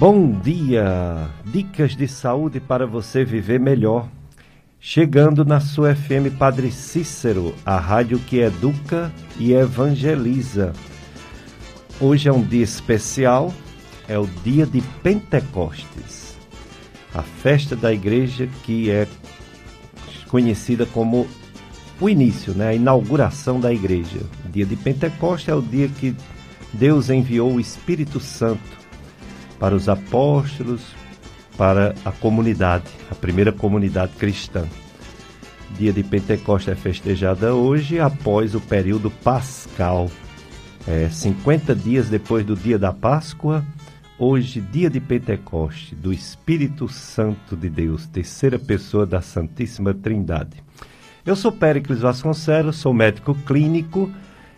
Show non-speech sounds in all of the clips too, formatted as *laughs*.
Bom dia! Dicas de saúde para você viver melhor. Chegando na sua FM Padre Cícero, a rádio que educa e evangeliza. Hoje é um dia especial, é o dia de Pentecostes, a festa da igreja que é conhecida como o início, né, a inauguração da igreja. Dia de Pentecostes é o dia que Deus enviou o Espírito Santo para os apóstolos, para a comunidade, a primeira comunidade cristã. Dia de Pentecostes é festejada hoje após o período pascal. É, 50 dias depois do dia da Páscoa, hoje, dia de Pentecostes, do Espírito Santo de Deus, terceira pessoa da Santíssima Trindade. Eu sou Péricles Vasconcelos, sou médico clínico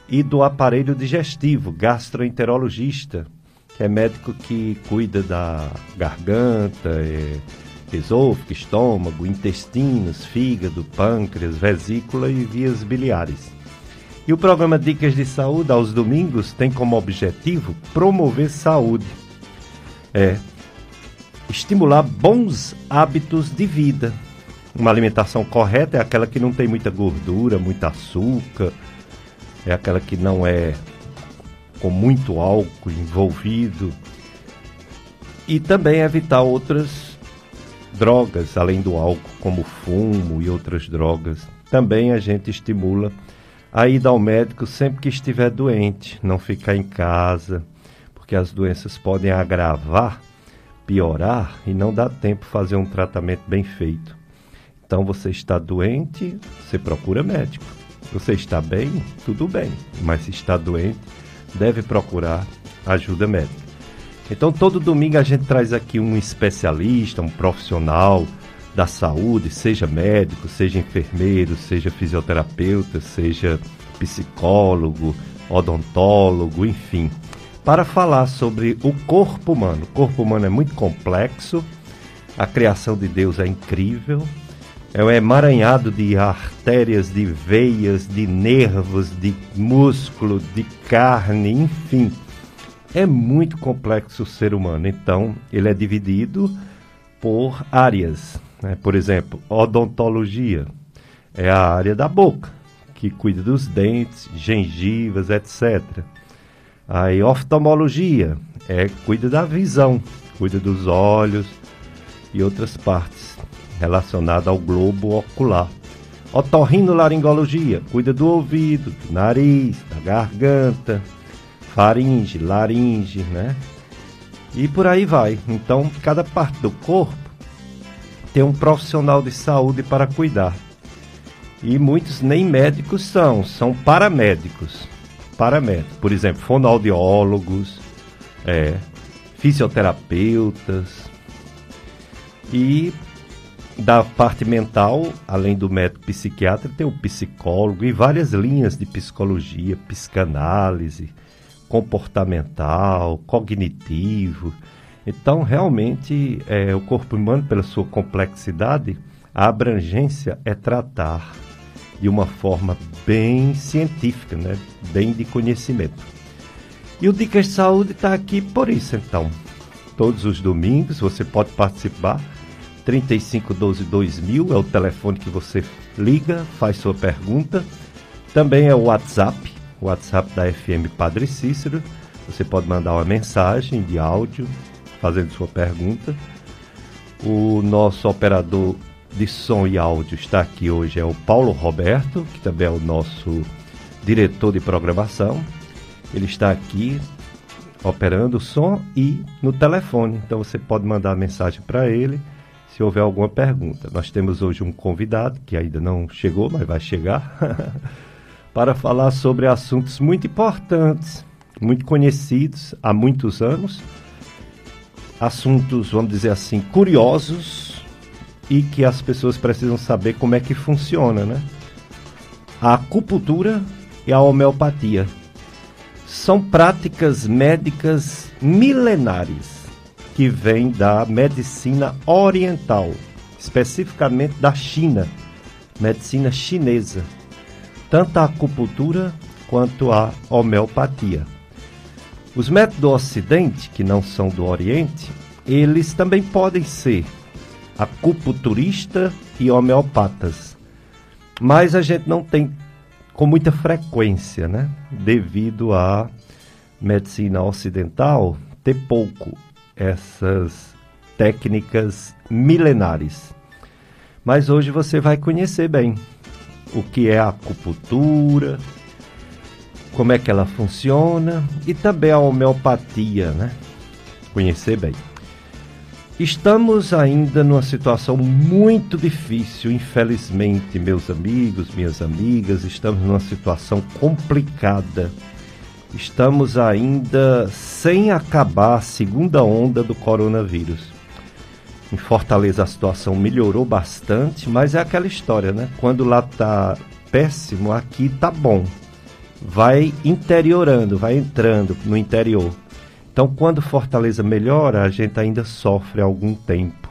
e do aparelho digestivo, gastroenterologista é médico que cuida da garganta, é, esôfago, estômago, intestinos, fígado, pâncreas, vesícula e vias biliares. E o programa Dicas de Saúde aos domingos tem como objetivo promover saúde. É estimular bons hábitos de vida. Uma alimentação correta é aquela que não tem muita gordura, muito açúcar, é aquela que não é com muito álcool envolvido. E também evitar outras drogas, além do álcool, como fumo e outras drogas. Também a gente estimula a ida ao médico sempre que estiver doente, não ficar em casa, porque as doenças podem agravar, piorar e não dá tempo fazer um tratamento bem feito. Então você está doente, você procura médico. Você está bem, tudo bem, mas se está doente, deve procurar ajuda médica. Então, todo domingo a gente traz aqui um especialista, um profissional da saúde, seja médico, seja enfermeiro, seja fisioterapeuta, seja psicólogo, odontólogo, enfim, para falar sobre o corpo humano. O corpo humano é muito complexo, a criação de Deus é incrível, é um emaranhado de artérias, de veias, de nervos, de músculo, de carne, enfim. É muito complexo o ser humano. Então, ele é dividido por áreas. Né? Por exemplo, odontologia é a área da boca, que cuida dos dentes, gengivas, etc. Aí, oftalmologia é cuida da visão, cuida dos olhos e outras partes relacionada ao globo ocular. Otorrinolaringologia cuida do ouvido, do nariz, da garganta, faringe, laringe, né? E por aí vai. Então, cada parte do corpo tem um profissional de saúde para cuidar. E muitos nem médicos são, são paramédicos. Paramédicos, por exemplo, fonoaudiólogos, é, fisioterapeutas. E da parte mental, além do médico psiquiatra, tem o psicólogo e várias linhas de psicologia, psicanálise, comportamental, cognitivo. Então, realmente, é, o corpo humano, pela sua complexidade, a abrangência é tratar de uma forma bem científica, né? bem de conhecimento. E o Dicas de Saúde está aqui por isso, então. Todos os domingos você pode participar 3512 2000 é o telefone que você liga, faz sua pergunta. Também é o WhatsApp, o WhatsApp da FM Padre Cícero. Você pode mandar uma mensagem de áudio fazendo sua pergunta. O nosso operador de som e áudio está aqui hoje é o Paulo Roberto, que também é o nosso diretor de programação. Ele está aqui operando o som e no telefone. Então você pode mandar mensagem para ele se houver alguma pergunta. Nós temos hoje um convidado que ainda não chegou, mas vai chegar, *laughs* para falar sobre assuntos muito importantes, muito conhecidos há muitos anos, assuntos, vamos dizer assim, curiosos e que as pessoas precisam saber como é que funciona, né? A acupuntura e a homeopatia são práticas médicas milenares que vem da medicina oriental, especificamente da China, medicina chinesa, tanto a acupuntura quanto a homeopatia. Os métodos do Ocidente, que não são do Oriente, eles também podem ser acupunturista e homeopatas. Mas a gente não tem com muita frequência, né? Devido à medicina ocidental ter pouco essas técnicas milenares. Mas hoje você vai conhecer bem o que é a acupuntura, como é que ela funciona e também a homeopatia, né? Conhecer bem. Estamos ainda numa situação muito difícil, infelizmente, meus amigos, minhas amigas, estamos numa situação complicada. Estamos ainda sem acabar a segunda onda do coronavírus. Em Fortaleza a situação melhorou bastante, mas é aquela história, né? Quando lá tá péssimo, aqui tá bom. Vai interiorando, vai entrando no interior. Então, quando Fortaleza melhora, a gente ainda sofre algum tempo.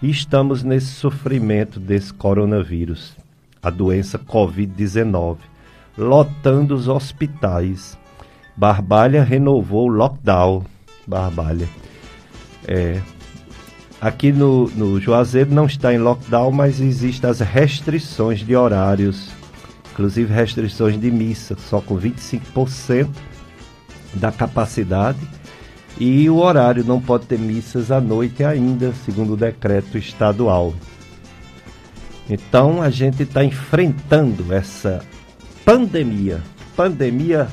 E estamos nesse sofrimento desse coronavírus, a doença Covid-19, lotando os hospitais. Barbalha renovou o lockdown. Barbalha. É, aqui no, no Juazeiro não está em lockdown, mas existem as restrições de horários, inclusive restrições de missa, só com 25% da capacidade e o horário não pode ter missas à noite ainda, segundo o decreto estadual. Então a gente está enfrentando essa pandemia, pandemia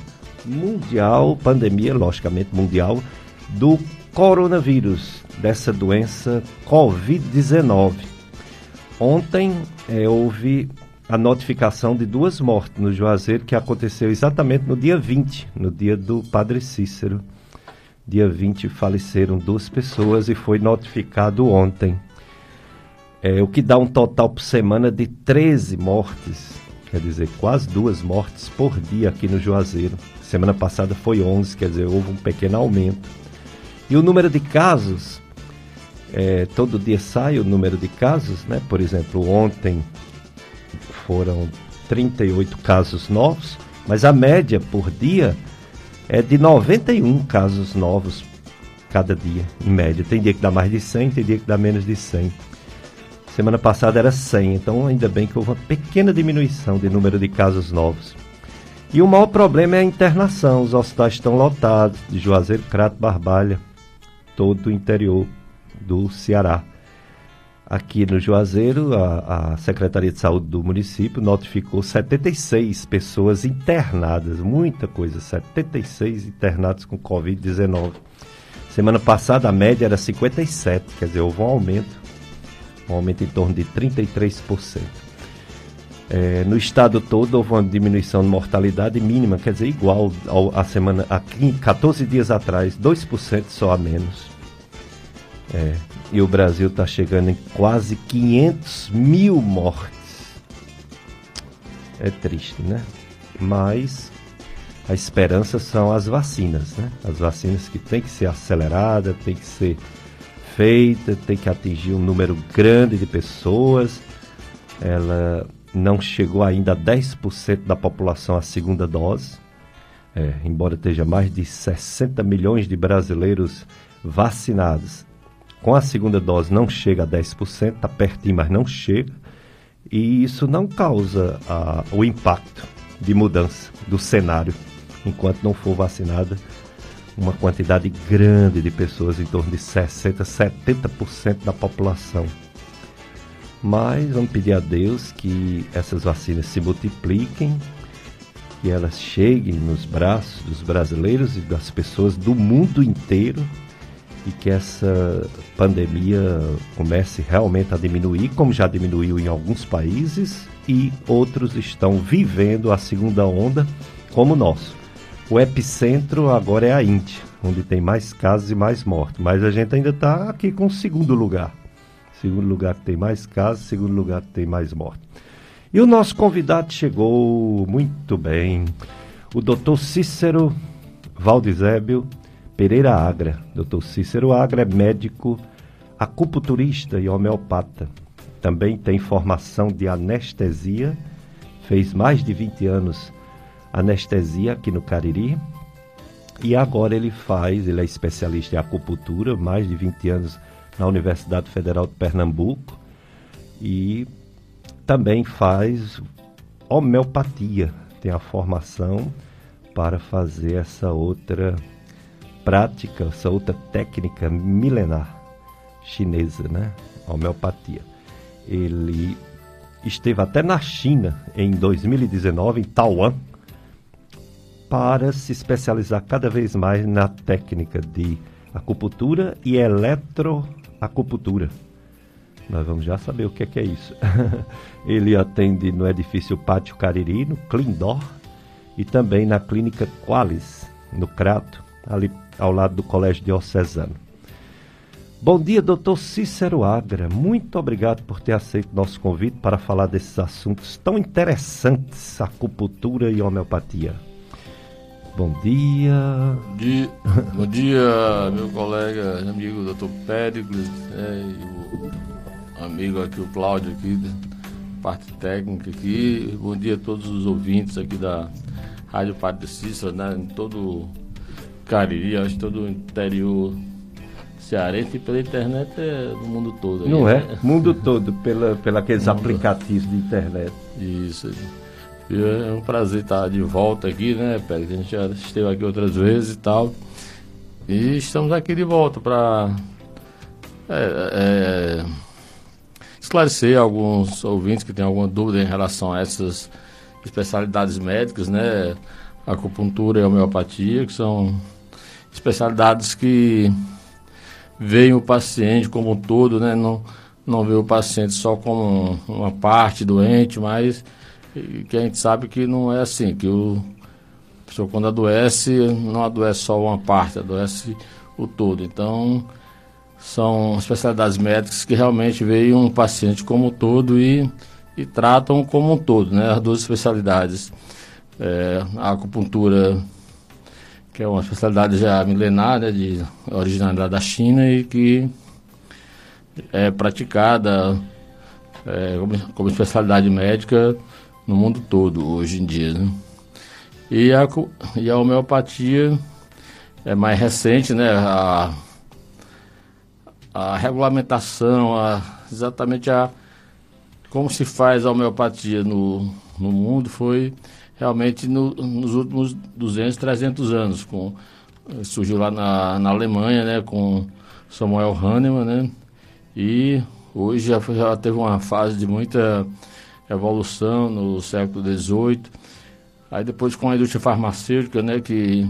mundial, pandemia logicamente mundial, do coronavírus, dessa doença Covid-19. Ontem é, houve a notificação de duas mortes no Juazeiro que aconteceu exatamente no dia 20, no dia do Padre Cícero. Dia 20 faleceram duas pessoas e foi notificado ontem. É, o que dá um total por semana de 13 mortes. Quer dizer, quase duas mortes por dia aqui no Juazeiro. Semana passada foi 11, quer dizer, houve um pequeno aumento. E o número de casos, é, todo dia sai o número de casos, né? Por exemplo, ontem foram 38 casos novos, mas a média por dia é de 91 casos novos cada dia, em média. Tem dia que dá mais de 100, tem dia que dá menos de 100. Semana passada era 100, então ainda bem que houve uma pequena diminuição de número de casos novos. E o maior problema é a internação. Os hospitais estão lotados, de Juazeiro, Crato, Barbalha, todo o interior do Ceará. Aqui no Juazeiro, a, a, Secretaria de Saúde do município notificou 76 pessoas internadas, muita coisa, 76 internados com Covid-19. Semana passada a média era 57, quer dizer, houve um aumento, um aumento em torno de 33%. É, no estado todo houve uma diminuição de mortalidade mínima, quer dizer, igual ao, a semana, a 14 dias atrás, 2% só a menos. É, e o Brasil está chegando em quase 500 mil mortes. É triste, né? Mas a esperança são as vacinas, né? As vacinas que tem que ser acelerada, tem que ser feita, tem que atingir um número grande de pessoas. Ela não chegou ainda a 10% da população a segunda dose. É, embora esteja mais de 60 milhões de brasileiros vacinados com a segunda dose não chega a 10%, está pertinho, mas não chega. E isso não causa a, o impacto de mudança do cenário enquanto não for vacinada uma quantidade grande de pessoas, em torno de 60%, 70% da população. Mas vamos pedir a Deus que essas vacinas se multipliquem, que elas cheguem nos braços dos brasileiros e das pessoas do mundo inteiro e que essa pandemia comece realmente a diminuir, como já diminuiu em alguns países, e outros estão vivendo a segunda onda, como o nosso. O epicentro agora é a Índia, onde tem mais casos e mais mortes, mas a gente ainda está aqui com o segundo lugar. Segundo lugar que tem mais casos, segundo lugar que tem mais mortes. E o nosso convidado chegou muito bem, o doutor Cícero Valdizébio Pereira Agra. Dr. Cícero Agra é médico acupunturista e homeopata. Também tem formação de anestesia, fez mais de 20 anos anestesia aqui no Cariri E agora ele faz, ele é especialista em acupuntura, mais de 20 anos na Universidade Federal de Pernambuco e também faz homeopatia, tem a formação para fazer essa outra prática, essa outra técnica milenar chinesa, né? Homeopatia. Ele esteve até na China em 2019, em Taiwan, para se especializar cada vez mais na técnica de acupuntura e eletroacupuntura. Nós vamos já saber o que é, que é isso. *laughs* Ele atende no edifício Pátio Cariri, no Clindor, e também na clínica Qualis, no Crato, ali ao lado do Colégio Diocesano. Bom dia, doutor Cícero Agra. Muito obrigado por ter aceito nosso convite para falar desses assuntos tão interessantes, acupuntura e homeopatia. Bom dia. Bom dia, bom dia meu colega, amigo doutor Péricles, é, e o amigo aqui, o Cláudio aqui, parte técnica aqui. Bom dia a todos os ouvintes aqui da Rádio Padre Cícero, né, em todo o Cariri, acho todo o interior cearense e pela internet é no mundo todo. Aí, Não é? Né? Mundo todo, pela, pela aqueles mundo. aplicativos de internet. Isso. É um prazer estar de volta aqui, né, Pérez? A gente já esteve aqui outras vezes e tal. E estamos aqui de volta para é, é, esclarecer alguns ouvintes que têm alguma dúvida em relação a essas especialidades médicas, né? Acupuntura e homeopatia, que são especialidades que veem o paciente como um todo, né? Não, não vê o paciente só como uma parte doente, mas que a gente sabe que não é assim, que o pessoa quando adoece, não adoece só uma parte, adoece o todo. Então, são especialidades médicas que realmente veem um paciente como um todo e, e tratam como um todo, né? As duas especialidades. É, a acupuntura que é uma especialidade já milenar, né, de originalidade da China e que é praticada é, como, como, especialidade médica no mundo todo hoje em dia. Né? E, a, e a homeopatia é mais recente, né? A, a regulamentação, a, exatamente a como se faz a homeopatia no, no mundo foi realmente no, nos últimos 200, 300 anos. Com, surgiu lá na, na Alemanha, né, com Samuel Hahnemann, né, e hoje já, já teve uma fase de muita evolução no século XVIII. Aí depois com a indústria farmacêutica, né, que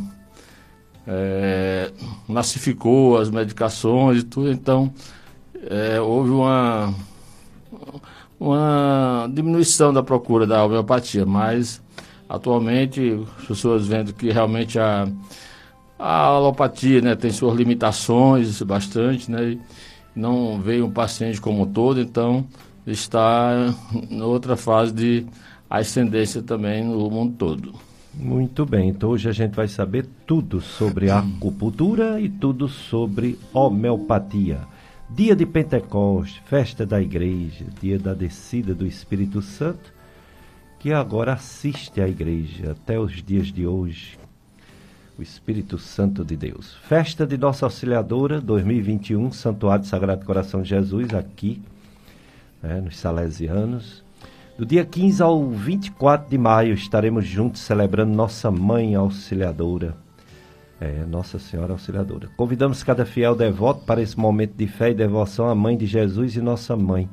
é, massificou as medicações e tudo, então é, houve uma, uma diminuição da procura da homeopatia, mas Atualmente, as pessoas vendo que realmente a, a alopatia né, tem suas limitações bastante, né? Não veio um paciente como um todo, então está em outra fase de ascendência também no mundo todo. Muito bem, então hoje a gente vai saber tudo sobre acupuntura e tudo sobre homeopatia. Dia de Pentecostes, festa da igreja, dia da descida do Espírito Santo que agora assiste à igreja até os dias de hoje. O Espírito Santo de Deus. Festa de Nossa Auxiliadora 2021, Santuário Sagrado Coração de Jesus, aqui, né, nos Salesianos. Do dia 15 ao 24 de maio estaremos juntos celebrando Nossa Mãe Auxiliadora. É, Nossa Senhora Auxiliadora. Convidamos cada fiel devoto para esse momento de fé e devoção à Mãe de Jesus e Nossa Mãe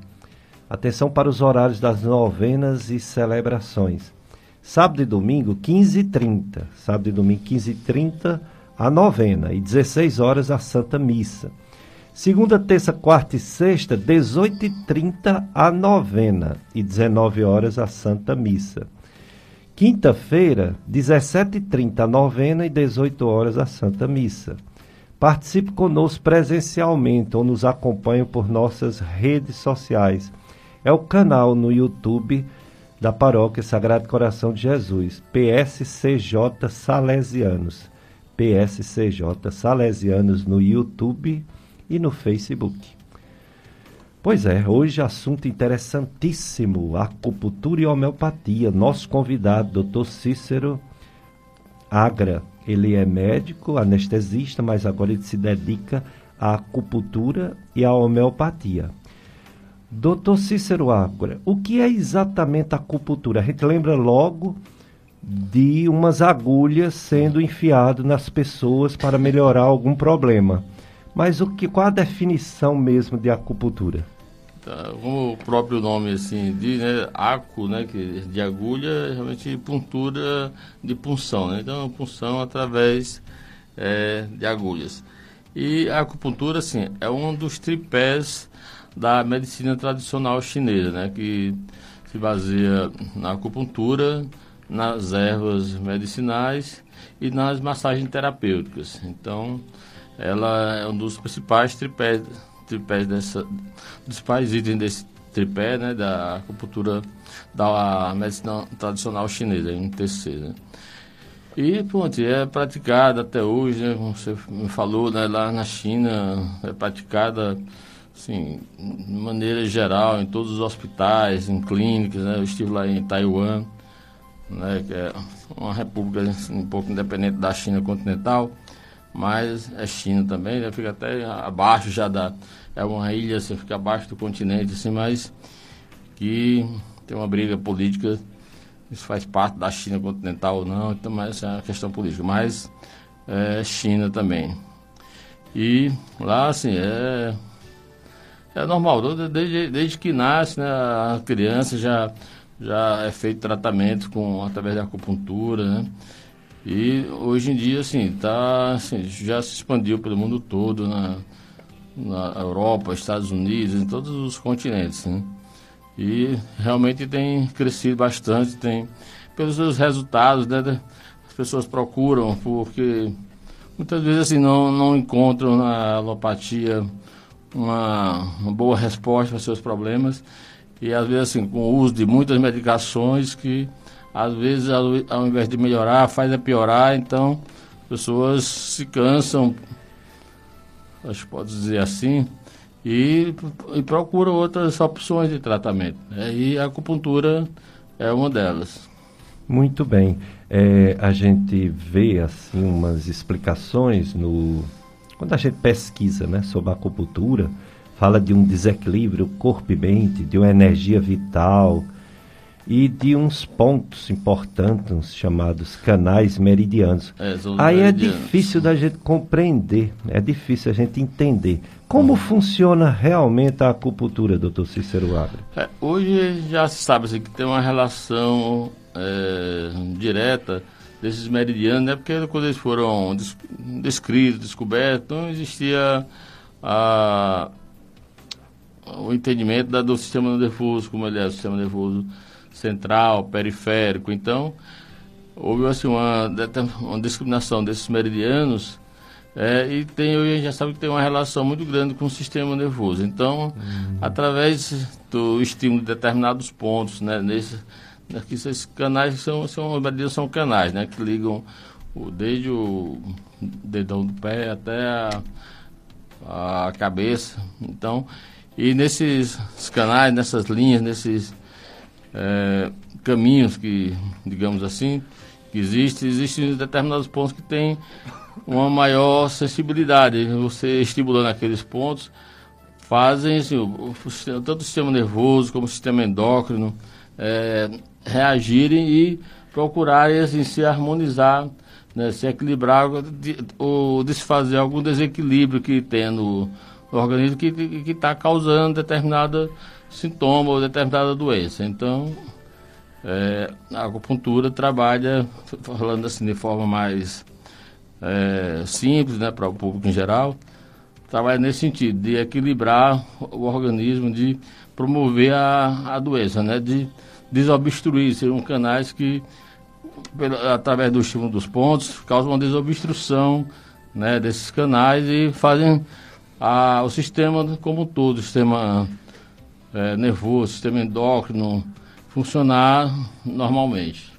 Atenção para os horários das novenas e celebrações. Sábado e domingo, 15h30. Sábado e domingo, 15h30, a novena. E 16 horas a Santa Missa. Segunda, terça, quarta e sexta, 18h30 a novena. E 19 horas a Santa Missa. Quinta-feira, 17h30 a novena e 18 horas a Santa Missa. Participe conosco presencialmente ou nos acompanhe por nossas redes sociais é o canal no YouTube da Paróquia Sagrado Coração de Jesus, PSCJ Salesianos. PSCJ Salesianos no YouTube e no Facebook. Pois é, hoje assunto interessantíssimo, acupuntura e homeopatia. Nosso convidado, Dr. Cícero Agra, Ele é médico, anestesista, mas agora ele se dedica à acupuntura e à homeopatia. Doutor Cícero Ágora, o que é exatamente a acupuntura? A gente lembra logo de umas agulhas sendo enfiado nas pessoas para melhorar algum problema. Mas o que, qual a definição mesmo de acupuntura? Tá, como o próprio nome assim diz, né, acu, né, que de agulha, é realmente puntura de punção, né? Então, punção através é, de agulhas. E a acupuntura, assim, é um dos tripés da medicina tradicional chinesa, né, que se baseia na acupuntura, nas ervas medicinais e nas massagens terapêuticas. Então, ela é um dos principais tripés tripés dessa, dos principais itens desse tripé, né, da acupuntura da medicina tradicional chinesa, MTC, né. E, pronto, é praticada até hoje, né, como você me falou, né, lá na China, é praticada, assim, de maneira geral, em todos os hospitais, em clínicas, né, eu estive lá em Taiwan, né, que é uma república assim, um pouco independente da China continental, mas é China também, né, fica até abaixo já da, é uma ilha, assim, fica abaixo do continente, assim, mas que tem uma briga política, isso faz parte da China continental ou não, então, mas é uma questão política, mas é China também. E lá, assim, é, é normal, desde, desde que nasce, né, a criança já, já é feito tratamento com, através da acupuntura, né, e hoje em dia, assim, tá, assim, já se expandiu pelo mundo todo, na, na Europa, Estados Unidos, em todos os continentes. Né? E realmente tem crescido bastante, tem pelos seus resultados, né? As pessoas procuram, porque muitas vezes assim não, não encontram na alopatia uma, uma boa resposta para seus problemas. E às vezes assim, com o uso de muitas medicações que às vezes ao, invés de melhorar, faz a piorar, então pessoas se cansam acho que pode dizer assim, e, e procura outras opções de tratamento. Né? E a acupuntura é uma delas. Muito bem. É, a gente vê assim umas explicações no quando a gente pesquisa né, sobre a acupuntura, fala de um desequilíbrio corpo e mente, de uma energia vital, e de uns pontos importantes chamados canais meridianos. É, Aí é meridianos. é difícil da gente compreender, é difícil a gente entender. Como uhum. funciona realmente a acupuntura, doutor Cícero Abre? É, hoje já se sabe assim, que tem uma relação é, direta desses meridianos, né? porque quando eles foram descritos, descobertos, não existia a, o entendimento da, do sistema nervoso, como ele é o sistema nervoso central, periférico. Então, houve assim, uma, uma discriminação desses meridianos é, e tem, a gente já sabe que tem uma relação muito grande com o sistema nervoso. Então, uhum. através do estímulo de determinados pontos, né, nesse, aqui esses canais são, são, são canais, né, que ligam o, desde o dedão do pé até a, a cabeça. Então, e nesses canais, nessas linhas, nesses é, caminhos que, digamos assim, que existem, existem determinados pontos que têm uma maior sensibilidade. Você estimulando aqueles pontos, fazem assim, o, o, tanto o sistema nervoso como o sistema endócrino é, reagirem e procurarem assim, se harmonizar, né, se equilibrar de, ou desfazer algum desequilíbrio que tem no, no organismo que está causando determinada sintoma ou determinada doença. Então, é, a acupuntura trabalha, falando assim de forma mais é, simples, né, para o público em geral, trabalha nesse sentido, de equilibrar o organismo, de promover a, a doença, né, de desobstruir, seriam canais que, pelo, através do estímulo dos pontos, causam uma desobstrução né, desses canais e fazem a, o sistema como um todo, o sistema é, nervoso, sistema endócrino funcionar normalmente.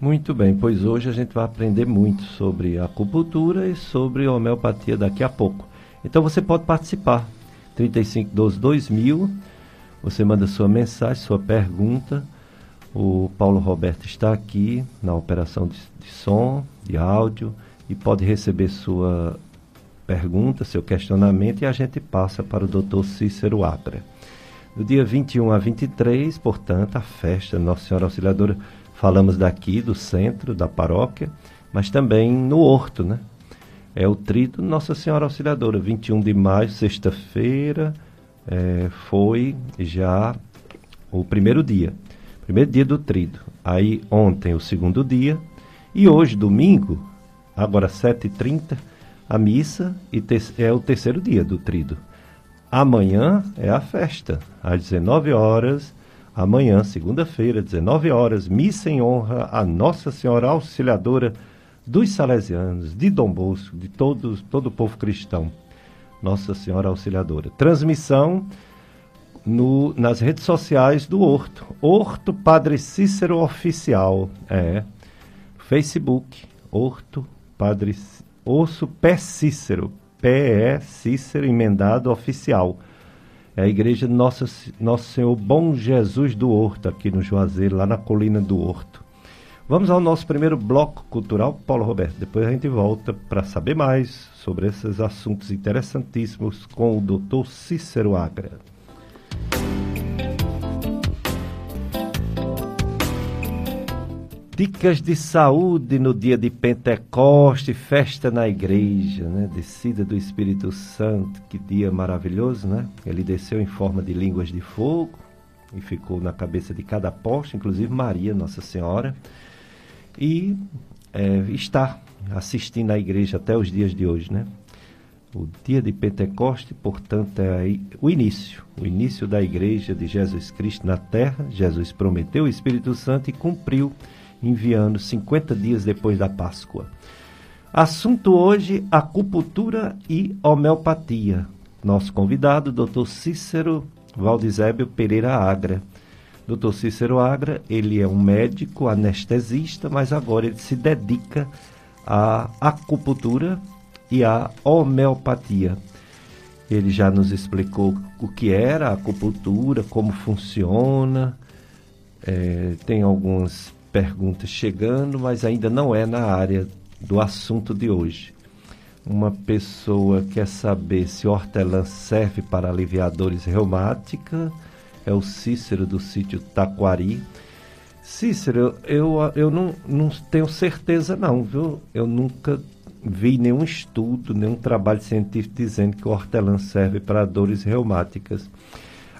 Muito bem, pois hoje a gente vai aprender muito sobre acupuntura e sobre homeopatia daqui a pouco. Então você pode participar. 3512 2000, você manda sua mensagem, sua pergunta. O Paulo Roberto está aqui na operação de, de som, de áudio, e pode receber sua pergunta, seu questionamento e a gente passa para o Dr. Cícero Abra. No dia 21 a 23, portanto, a festa Nossa Senhora Auxiliadora, falamos daqui do centro da paróquia, mas também no Horto, né? É o trido Nossa Senhora Auxiliadora, 21 de maio, sexta-feira, é, foi já o primeiro dia, primeiro dia do trido. Aí ontem o segundo dia e hoje, domingo, agora 7h30, a missa e é o terceiro dia do trido. Amanhã é a festa, às 19 horas. Amanhã, segunda-feira, 19 horas, missa em honra a Nossa Senhora Auxiliadora dos Salesianos, de Dom Bosco, de todos, todo o povo cristão. Nossa Senhora Auxiliadora. Transmissão no, nas redes sociais do Horto. Horto Padre Cícero Oficial. É. Facebook, Horto Padre Osso Pé Cícero. Pé Cícero emendado oficial. É a igreja Nossa, Nosso Senhor Bom Jesus do Horto, aqui no Juazeiro, lá na colina do Horto. Vamos ao nosso primeiro bloco cultural, Paulo Roberto. Depois a gente volta para saber mais sobre esses assuntos interessantíssimos com o Dr. Cícero Agra. Dicas de saúde no dia de Pentecoste, festa na igreja, né? Descida do Espírito Santo, que dia maravilhoso, né? Ele desceu em forma de línguas de fogo e ficou na cabeça de cada apóstolo, inclusive Maria, Nossa Senhora, e é, está assistindo à igreja até os dias de hoje, né? O dia de Pentecoste, portanto, é o início, o início da igreja de Jesus Cristo na terra. Jesus prometeu o Espírito Santo e cumpriu enviando 50 dias depois da Páscoa. Assunto hoje: acupuntura e homeopatia. Nosso convidado, Dr. Cícero Valdizébio Pereira Agra. Dr. Cícero Agra, ele é um médico anestesista, mas agora ele se dedica à acupuntura e à homeopatia. Ele já nos explicou o que era a acupuntura, como funciona, é, tem algumas perguntas chegando, mas ainda não é na área do assunto de hoje. Uma pessoa quer saber se hortelã serve para aliviar dores reumáticas. É o Cícero do sítio Taquari. Cícero, eu, eu não, não tenho certeza não, viu? Eu nunca vi nenhum estudo, nenhum trabalho científico dizendo que o hortelã serve para dores reumáticas.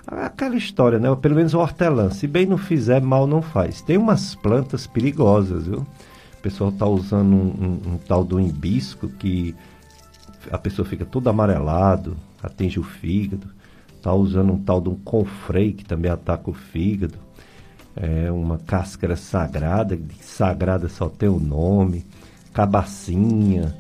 Aquela história, né? Pelo menos o hortelã, se bem não fizer, mal não faz. Tem umas plantas perigosas, viu? O pessoal está usando um, um, um, tal do hibisco que a pessoa fica todo amarelado, atinge o fígado. Está usando um tal de um confrei que também ataca o fígado. É uma cáscara sagrada, sagrada só tem o nome. Cabacinha,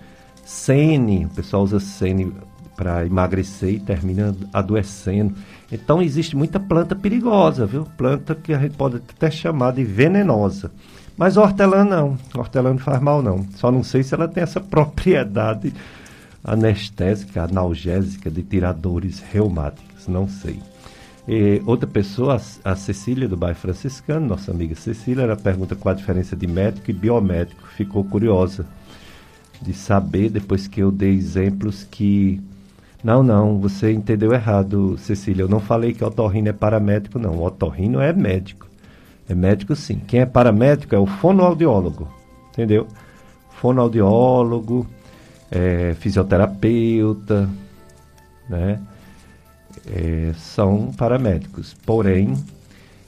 sene, o pessoal usa sene para emagrecer e termina adoecendo. Então existe muita planta perigosa, viu? Planta que a gente pode até chamar de venenosa. Mas hortelã não, hortelã não faz mal não. Só não sei se ela tem essa *laughs* propriedade anestésica, analgésica de tirar dores reumáticas, não sei. E outra pessoa, a Cecília do bairro franciscano, nossa amiga Cecília, ela pergunta qual a diferença de médico e biomédico. Ficou curiosa de saber depois que eu dei exemplos que não, não, você entendeu errado, Cecília. Eu não falei que otorrino é paramédico, não. O otorrino é médico. É médico sim. Quem é paramédico é o fonoaudiólogo, entendeu? Fonoaudiólogo, é, fisioterapeuta, né? É, são paramédicos. Porém,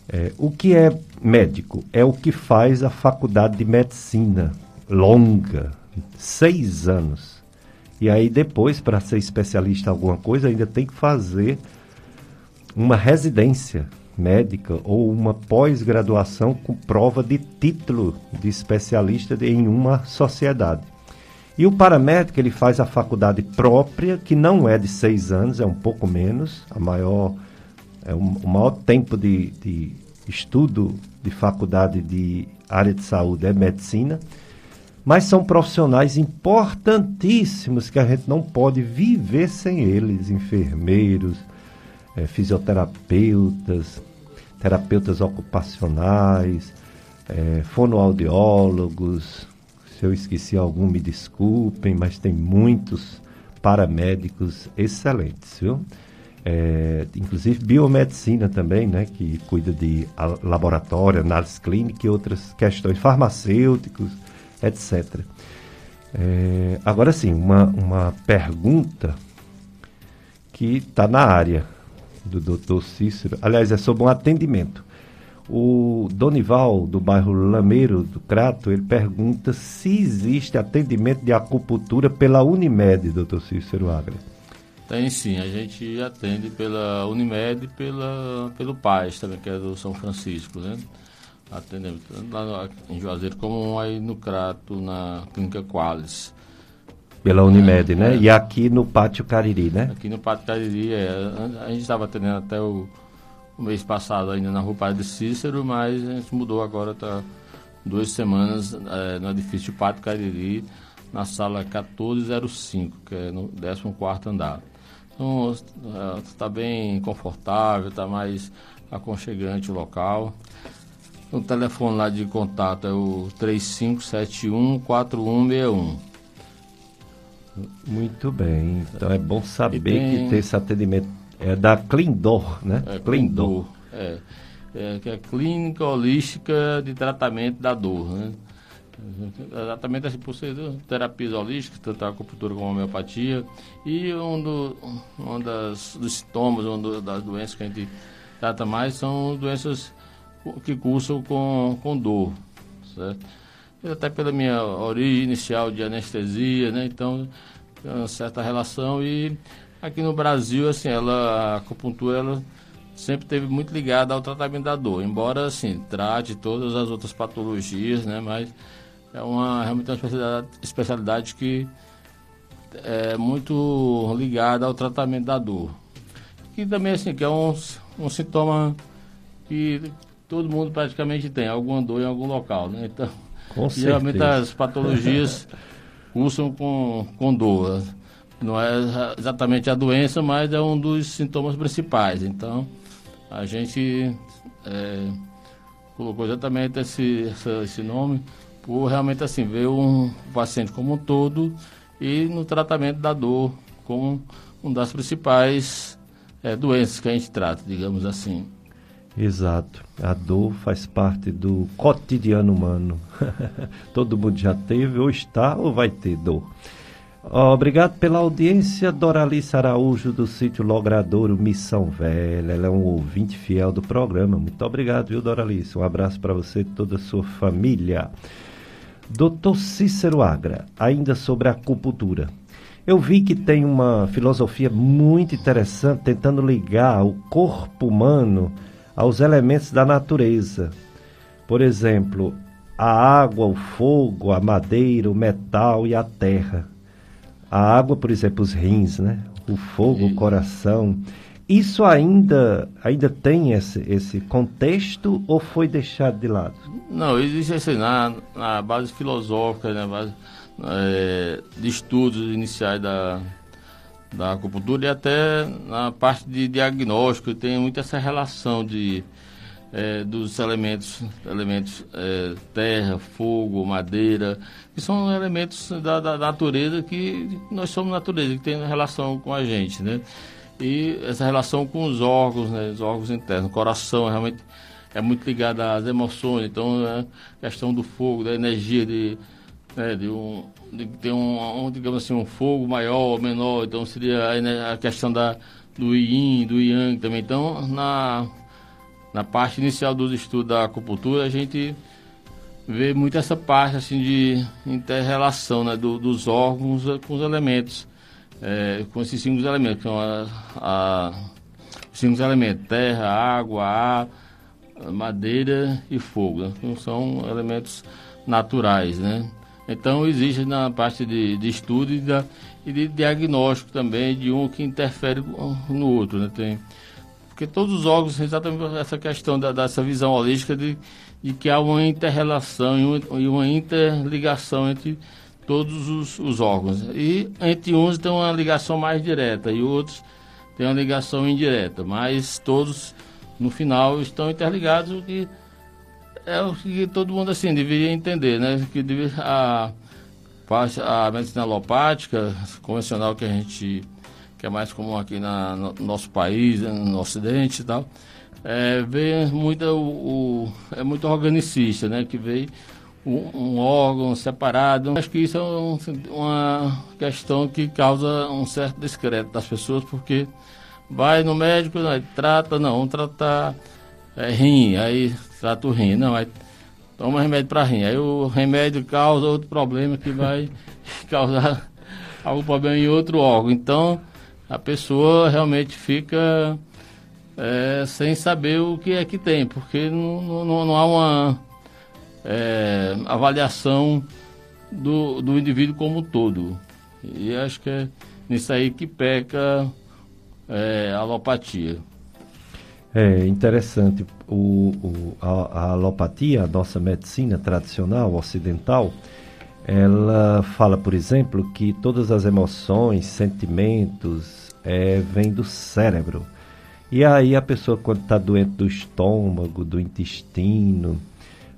é, o que é médico? É o que faz a faculdade de medicina longa, seis anos e aí depois, para ser especialista em alguma coisa, ainda tem que fazer uma residência médica ou uma pós-graduação com prova de título de especialista em uma sociedade. E o paramédico ele faz a faculdade própria, que não é de seis anos, é um pouco menos, a maior, é um, o maior tempo de, de estudo de faculdade de área de saúde é medicina mas são profissionais importantíssimos que a gente não pode viver sem eles. Enfermeiros, é, fisioterapeutas, terapeutas ocupacionais, é, fonoaudiólogos, Se eu esqueci algum, me desculpem, mas tem muitos paramédicos excelentes, viu? É, inclusive biomedicina também, né, que cuida de laboratório, análise clínica e outras questões, farmacêuticos, etc. É, agora sim, uma, uma pergunta que está na área do doutor Cícero, aliás, é sobre um atendimento. O Donival, do bairro Lameiro do Crato, ele pergunta se existe atendimento de acupuntura pela Unimed, doutor Cícero Agra. Tem sim, a gente atende pela Unimed e pela, pelo PAIS também, que é do São Francisco, né? Atendemos tanto lá em Juazeiro como aí no Crato, na Clínica Qualis. Pela Unimed, é, né? É. E aqui no Pátio Cariri, né? Aqui no Pátio Cariri, é. A gente estava atendendo até o o mês passado ainda na Rua Padre Cícero, mas a gente mudou agora, está duas semanas é, no edifício Pátio Cariri, na sala 1405, que é no 14 andar. Então, está é, bem confortável, está mais aconchegante o local. O telefone lá de contato é o 3571-4161. Muito bem, então é bom saber tem... que tem esse atendimento é da Clindor, né? É, Clindor. É, é, que é Clínica Holística de Tratamento da Dor, né? Exatamente assim, por ser terapias holísticas, tanto a acupuntura como a homeopatia. E um, do, um das, dos sintomas, uma das doenças que a gente trata mais são doenças que cursam com, com dor, certo? Até pela minha origem inicial de anestesia, né? Então, tem uma certa relação e Aqui no Brasil, assim, ela, a acupuntura ela sempre teve muito ligada ao tratamento da dor, embora assim trate todas as outras patologias, né? Mas é uma realmente uma especialidade, especialidade que é muito ligada ao tratamento da dor. Que também assim que é um, um sintoma que todo mundo praticamente tem, alguma dor em algum local, né? Então, *laughs* com geralmente certeza. as patologias *laughs* cursam com, com dor. Não é exatamente a doença, mas é um dos sintomas principais. Então, a gente é, colocou exatamente esse, esse nome por realmente assim ver um paciente como um todo e no tratamento da dor como uma das principais é, doenças que a gente trata, digamos assim. Exato. A dor faz parte do cotidiano humano. *laughs* Todo mundo já teve, ou está, ou vai ter dor. Obrigado pela audiência, Doralice Araújo, do sítio Logradouro, Missão Velha. Ela é um ouvinte fiel do programa. Muito obrigado, viu, Doralice? Um abraço para você e toda a sua família. Doutor Cícero Agra, ainda sobre a acupuntura. Eu vi que tem uma filosofia muito interessante tentando ligar o corpo humano aos elementos da natureza. Por exemplo, a água, o fogo, a madeira, o metal e a terra a água, por exemplo, os rins, né? O fogo, o coração. Isso ainda, ainda tem esse, esse contexto ou foi deixado de lado? Não, existe assim, na, na base filosófica, na base é, de estudos iniciais da, da acupuntura e até na parte de diagnóstico, tem muito essa relação de é, dos elementos, elementos é, terra, fogo, madeira, que são elementos da, da, natureza que nós somos natureza, que tem relação com a gente, né? E essa relação com os órgãos, né? Os órgãos internos, o coração realmente é muito ligado às emoções, então é a questão do fogo, da energia de, né, de um ter um, um, digamos assim, um fogo maior ou menor, então seria a, a questão da, do yin, do yang também. Então, na na parte inicial dos estudos da acupuntura, a gente vê muito essa parte assim de inter-relação né, do, dos órgãos com os elementos, é, com esses cinco elementos, que são a, a, os cinco elementos, terra, água, ar, madeira e fogo, né, são elementos naturais, né? Então existe na parte de, de estudo e, da, e de diagnóstico também de um que interfere no outro, né? Tem, porque todos os órgãos, exatamente essa questão da, dessa visão holística de, de que há uma inter-relação e uma, e uma interligação entre todos os, os, órgãos. E entre uns tem uma ligação mais direta e outros tem uma ligação indireta, mas todos no final estão interligados, o que é o que todo mundo assim deveria entender, né? Que deve, a, a medicina alopática, convencional que a gente que é mais comum aqui na, no nosso país, no Ocidente e tal, é, vê muito o, o, é muito organicista, né? Que vê um, um, órgão separado. Acho que isso é um, uma questão que causa um certo descrédito das pessoas, porque vai no médico, não, trata, não, vamos tratar é, rim, aí trata o rim, não, aí toma remédio para rim. Aí o remédio causa outro problema que vai *laughs* causar algum problema em outro órgão. Então, a pessoa realmente fica é, sem saber o que é que tem, porque não, não, não há uma é, avaliação do, do indivíduo como um todo. E acho que é nisso aí que peca é, a alopatia. É interessante. O, o a, a, alopatia, a nossa medicina tradicional ocidental, ela fala, por exemplo, que todas as emoções, sentimentos, é, vêm do cérebro. E aí a pessoa quando está doente do estômago, do intestino,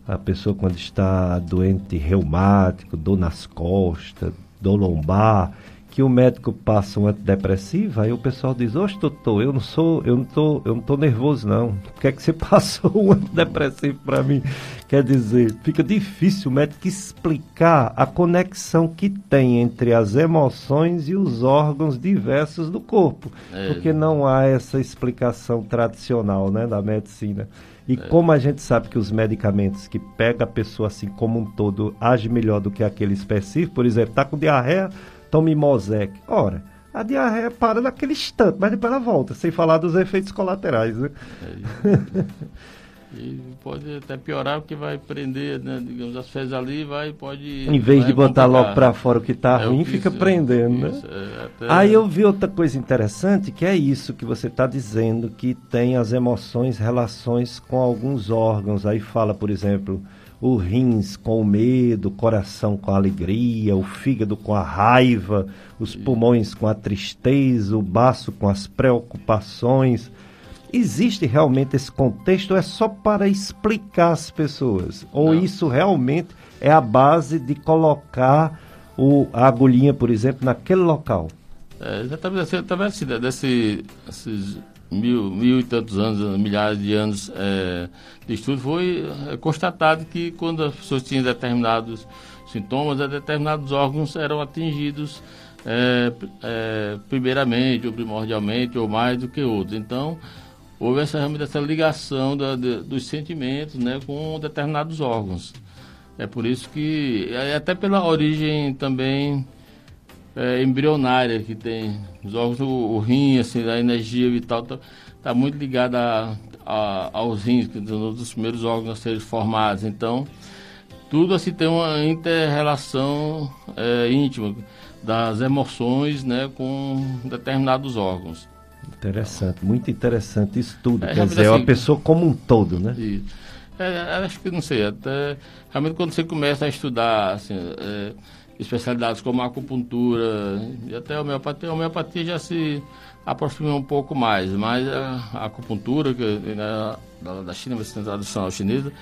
a pessoa quando está doente reumático, dor nas costas, dor lombar, que o médico passa um antidepressivo, aí o pessoal diz, oxe doutor, eu não sou, eu não tô, eu não tô nervoso não. Por que é que você *laughs* passou um antidepressivo para mim? Quer dizer, fica difícil o médico explicar a conexão que tem entre as emoções e os órgãos diversos do corpo. É. Porque não há essa explicação tradicional né, da medicina. E é. como a gente sabe que os medicamentos que pega a pessoa assim como um todo agem melhor do que aquele específico, por exemplo, está com diarreia, tome Mosec. Ora, a diarreia para naquele instante, mas depois ela volta, sem falar dos efeitos colaterais, né? É e pode até piorar porque vai prender, né, digamos, as fezes ali vai pode em vez de botar logo para fora o que está é ruim, fica prendendo, isso, né? É, até... Aí eu vi outra coisa interessante que é isso que você está dizendo que tem as emoções, relações com alguns órgãos. Aí fala, por exemplo, o rins com o medo, o coração com a alegria, o fígado com a raiva, os pulmões com a tristeza, o baço com as preocupações. Existe realmente esse contexto ou é só para explicar às pessoas? Ou Não. isso realmente é a base de colocar o, a agulhinha, por exemplo, naquele local? É, exatamente assim, talvez assim, desse, esses mil, mil e tantos anos, milhares de anos é, de estudo, foi é, constatado que quando as pessoas tinham determinados sintomas, é, determinados órgãos eram atingidos é, é, primeiramente ou primordialmente ou mais do que outros. Então, houve essa, realmente essa ligação da, de, dos sentimentos né, com determinados órgãos. É por isso que, até pela origem também é, embrionária que tem. Os órgãos, o, o rim, assim, a energia vital está tá muito ligada a, a, aos rins, que são um dos primeiros órgãos a serem formados. Então, tudo assim tem uma inter-relação é, íntima das emoções né, com determinados órgãos. Interessante, muito interessante isso tudo. É, Quer dizer, assim, é uma assim, pessoa como um todo, né? Isso. É, acho que não sei, até realmente quando você começa a estudar assim, é, especialidades como acupuntura e até homeopatia, a homeopatia já se aproxima um pouco mais, mas a, acupuntura, que né, da, China, medicina tradicional chinesa,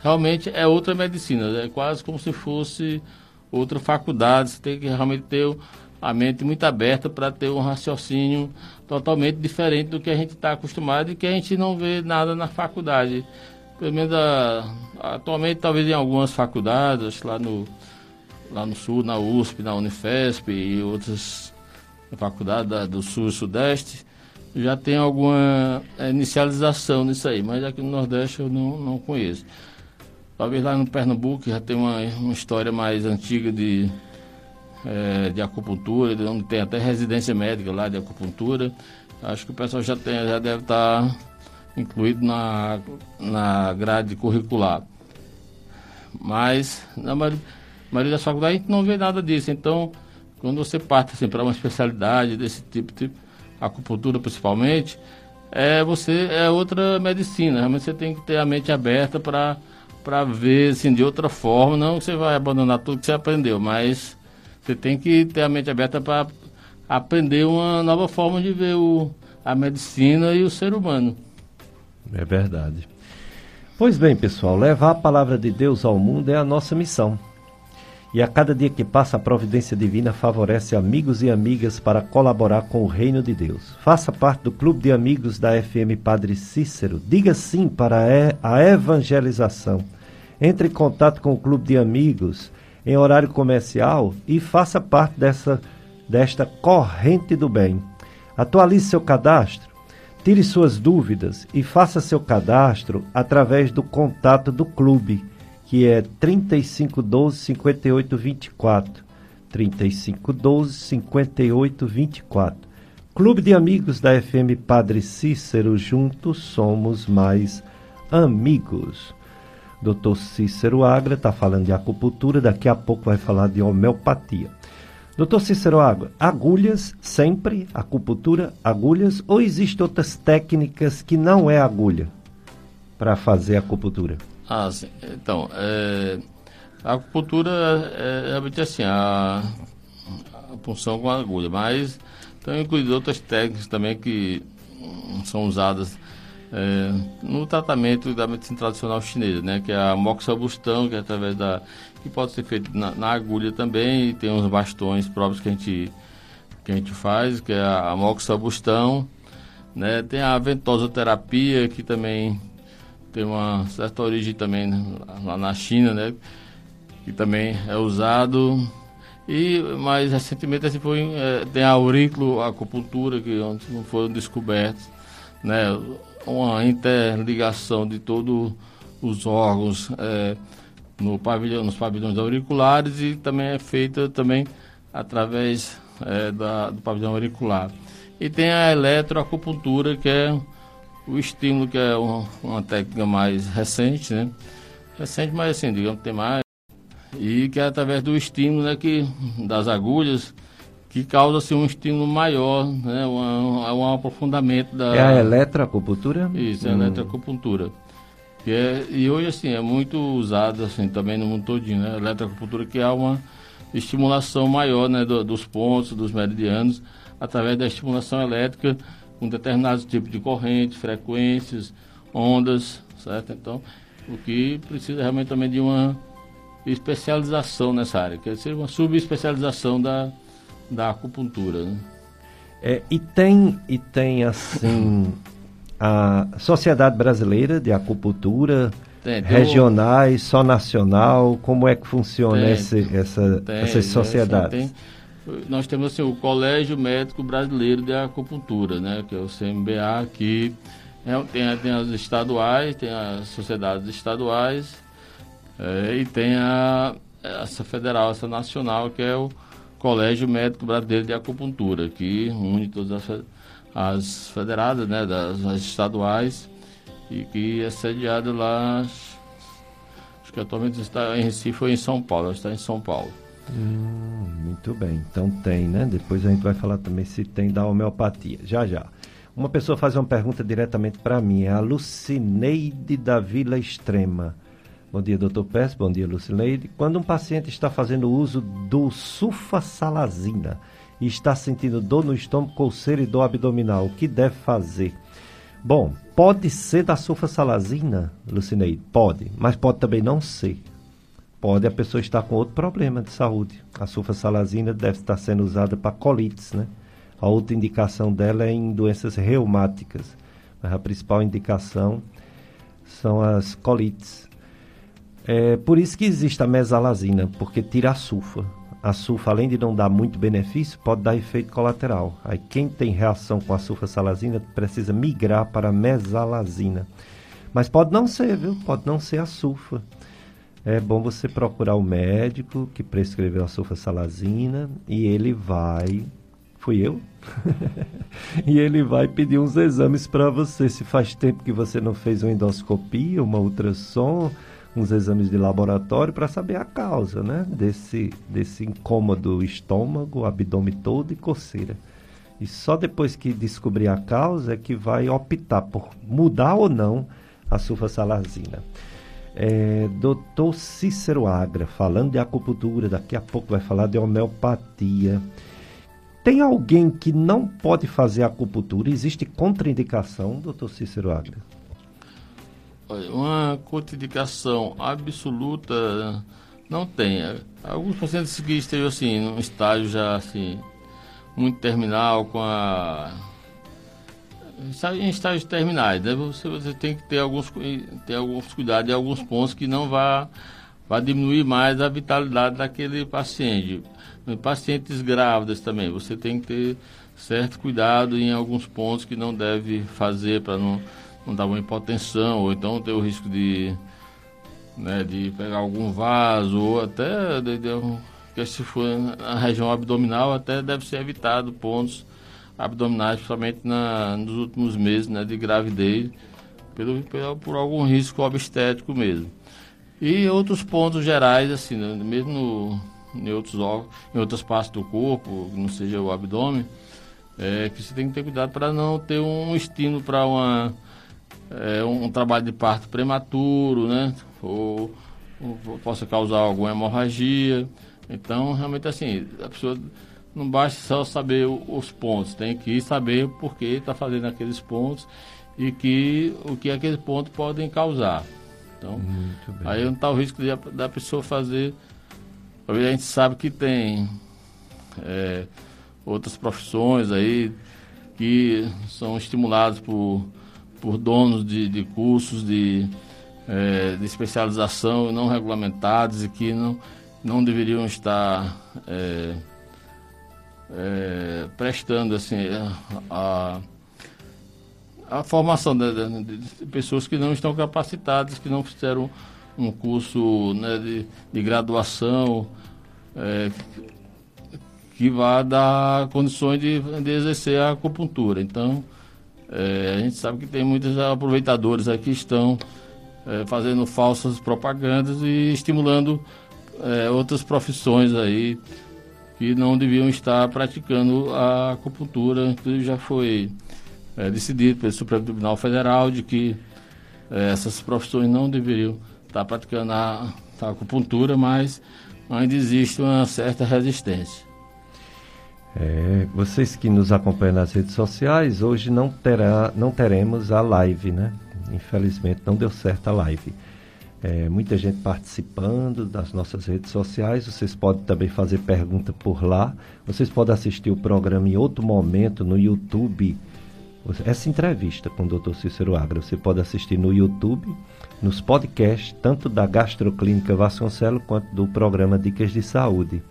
realmente é outra medicina, é quase como se fosse outra faculdade, você tem que realmente ter a mente muito aberta para ter um raciocínio totalmente diferente do que a gente está acostumado e que a gente não vê nada na faculdade. Pelo menos a, atualmente, talvez em algumas faculdades, lá no lá no Sul, na USP, na Unifesp e outras faculdades do Sul e Sudeste, já tem alguma é, inicialização nisso aí, mas aqui no Nordeste eu não, não conheço. Talvez lá no Pernambuco já tem uma, uma história mais antiga de, é, de acupuntura, onde tem até residência médica lá de acupuntura. Acho que o pessoal já, tem, já deve estar incluído na, na grade curricular. Mas, na maioria maioria das faculdades a gente não vê nada disso. Então, quando você parte assim, para uma especialidade desse tipo, tipo, acupuntura principalmente, é, você é outra medicina. Realmente você tem que ter a mente aberta para para ver assim, de outra forma. Não que você vai abandonar tudo que você aprendeu, mas você tem que ter a mente aberta para aprender uma nova forma de ver o, a medicina e o ser humano. É verdade. Pois bem, pessoal, levar a palavra de Deus ao mundo é a nossa missão. E a cada dia que passa, a providência divina favorece amigos e amigas para colaborar com o reino de Deus. Faça parte do clube de amigos da FM Padre Cícero. Diga sim para a evangelização. Entre em contato com o clube de amigos em horário comercial e faça parte dessa, desta corrente do bem. Atualize seu cadastro, tire suas dúvidas e faça seu cadastro através do contato do clube que é 3512 5824. 3512 5824. Clube de Amigos da FM Padre Cícero, juntos somos mais amigos. Dr. Cícero Agra está falando de acupuntura, daqui a pouco vai falar de homeopatia. Doutor Cícero Agra, agulhas sempre, acupuntura, agulhas, ou existem outras técnicas que não é agulha para fazer acupuntura? Ah, sim. Então, é, a acupuntura é, é realmente assim, a, a punção com a agulha, mas também incluído outras técnicas também que são usadas é, no tratamento da medicina tradicional chinesa, né? Que é a moxabustão, que é através da... que pode ser feito na, na, agulha também, e tem uns bastões próprios que a gente, que a gente faz, que é a moxabustão, né? Tem a ventosoterapia, que também tem uma certa origem também né, lá na China, né? Que também é usado. E mais recentemente assim, foi, é, tem a aurículo acupuntura, que onde foram descobertos, né? Uma interligação de todos os órgãos é, no pavilhão, nos pavilhões auriculares e também é feita também através é, da, do pavilhão auricular. E tem a eletroacupuntura, que é o estímulo, que é uma, uma técnica mais recente, né? Recente, mas assim, digamos, tem mais. E que é através do estímulo, né, que, das agulhas, que causa assim, um estímulo maior, né, um, um aprofundamento da... É a eletroacupuntura? Isso, é a hum. eletroacupuntura. Que é, e hoje, assim, é muito usado, assim, também no mundo todinho, né, a eletroacupuntura que há uma estimulação maior, né, do, dos pontos, dos meridianos, através da estimulação elétrica, com determinados tipos de corrente, frequências, ondas, certo? Então, o que precisa realmente também de uma especialização nessa área, que seria uma subespecialização da, da acupuntura. Né? É, e tem e tem assim a Sociedade Brasileira de Acupuntura tem, tem regionais, só nacional, como é que funciona tem, esse, essa, essas sociedades? Nós temos assim, o Colégio Médico Brasileiro de Acupuntura, né, que é o CMBA, que é, tem, tem as estaduais, tem as sociedades estaduais é, e tem a, essa federal, essa nacional, que é o Colégio Médico Brasileiro de Acupuntura, que une todas as, as federadas, né, das as estaduais e que é sediado lá, acho que atualmente está em Recife ou em São Paulo, está em São Paulo. Hum, muito bem, então tem, né? Depois a gente vai falar também se tem da homeopatia. Já, já. Uma pessoa faz uma pergunta diretamente para mim, é a Lucineide da Vila Extrema. Bom dia, doutor Pérez. Bom dia, Lucineide. Quando um paciente está fazendo uso do sulfasalazina e está sentindo dor no estômago, coceira e dor abdominal, o que deve fazer? Bom, pode ser da sulfasalazina, Lucineide? Pode, mas pode também não ser pode a pessoa estar com outro problema de saúde. A sulfasalazina deve estar sendo usada para colites, né? A outra indicação dela é em doenças reumáticas, mas a principal indicação são as colites. É por isso que existe a mesalazina, porque tira a sulfa. A sulfa, além de não dar muito benefício, pode dar efeito colateral. Aí quem tem reação com a sulfasalazina precisa migrar para a mesalazina. Mas pode não ser, viu? Pode não ser a sulfa é bom você procurar o médico que prescreveu a sulfasalazina e ele vai. Fui eu? *laughs* e ele vai pedir uns exames para você. Se faz tempo que você não fez uma endoscopia, uma ultrassom, uns exames de laboratório para saber a causa, né? Desse, desse incômodo estômago, abdômen todo e coceira. E só depois que descobrir a causa é que vai optar por mudar ou não a sulfasalazina. É, Doutor Cícero Agra, falando de acupuntura, daqui a pouco vai falar de homeopatia. Tem alguém que não pode fazer acupuntura? Existe contraindicação, doutor Cícero Agra? Uma contraindicação absoluta não tem. Alguns pacientes que estejam assim, num estágio já assim, muito terminal, com a. Em estágios terminais, né? você, você tem que ter alguns, ter alguns cuidados e alguns pontos que não vá, vá diminuir mais a vitalidade daquele paciente. Pacientes grávidas também, você tem que ter certo cuidado em alguns pontos que não deve fazer para não, não dar uma hipotensão, ou então ter o risco de né, de pegar algum vaso ou até de, de, se for na região abdominal até deve ser evitado pontos abdominais, principalmente na, nos últimos meses né, de gravidez, pelo, pelo, por algum risco obstétrico mesmo. E outros pontos gerais, assim, né, mesmo no, em outros órgãos, em outras partes do corpo, que não seja o abdômen, é, que você tem que ter cuidado para não ter um estímulo para uma é, um, trabalho de parto prematuro, né? Ou, ou, possa causar alguma hemorragia. Então, realmente assim, a pessoa não basta só saber os pontos, tem que saber por que está fazendo aqueles pontos e que o que aqueles pontos podem causar. Então, aí não está o risco de, da pessoa fazer. A gente sabe que tem é, outras profissões aí que são estimuladas por por donos de, de cursos de, é, de especialização não regulamentados e que não, não deveriam estar é, é, prestando assim, a, a formação de, de, de, pessoas que não estão capacitadas, que não fizeram um curso né, de, de graduação é, que vá dar condições de, de exercer a acupuntura. Então, é, a gente sabe que tem muitos aproveitadores aqui que estão é, fazendo falsas propagandas e estimulando é, outras profissões aí que não deviam estar praticando a acupuntura, que já foi é, decidido pelo Supremo Tribunal Federal de que é, essas profissões não deveriam estar praticando a, a acupuntura, mas ainda existe uma certa resistência. É, vocês que nos acompanham nas redes sociais, hoje não, terá, não teremos a live, né? Infelizmente não deu certo a live. É, muita gente participando das nossas redes sociais. Vocês podem também fazer pergunta por lá. Vocês podem assistir o programa em outro momento no YouTube. Essa entrevista com o Dr. Cícero Agra você pode assistir no YouTube, nos podcasts, tanto da Gastroclínica Vasconcelos quanto do programa Dicas de Saúde.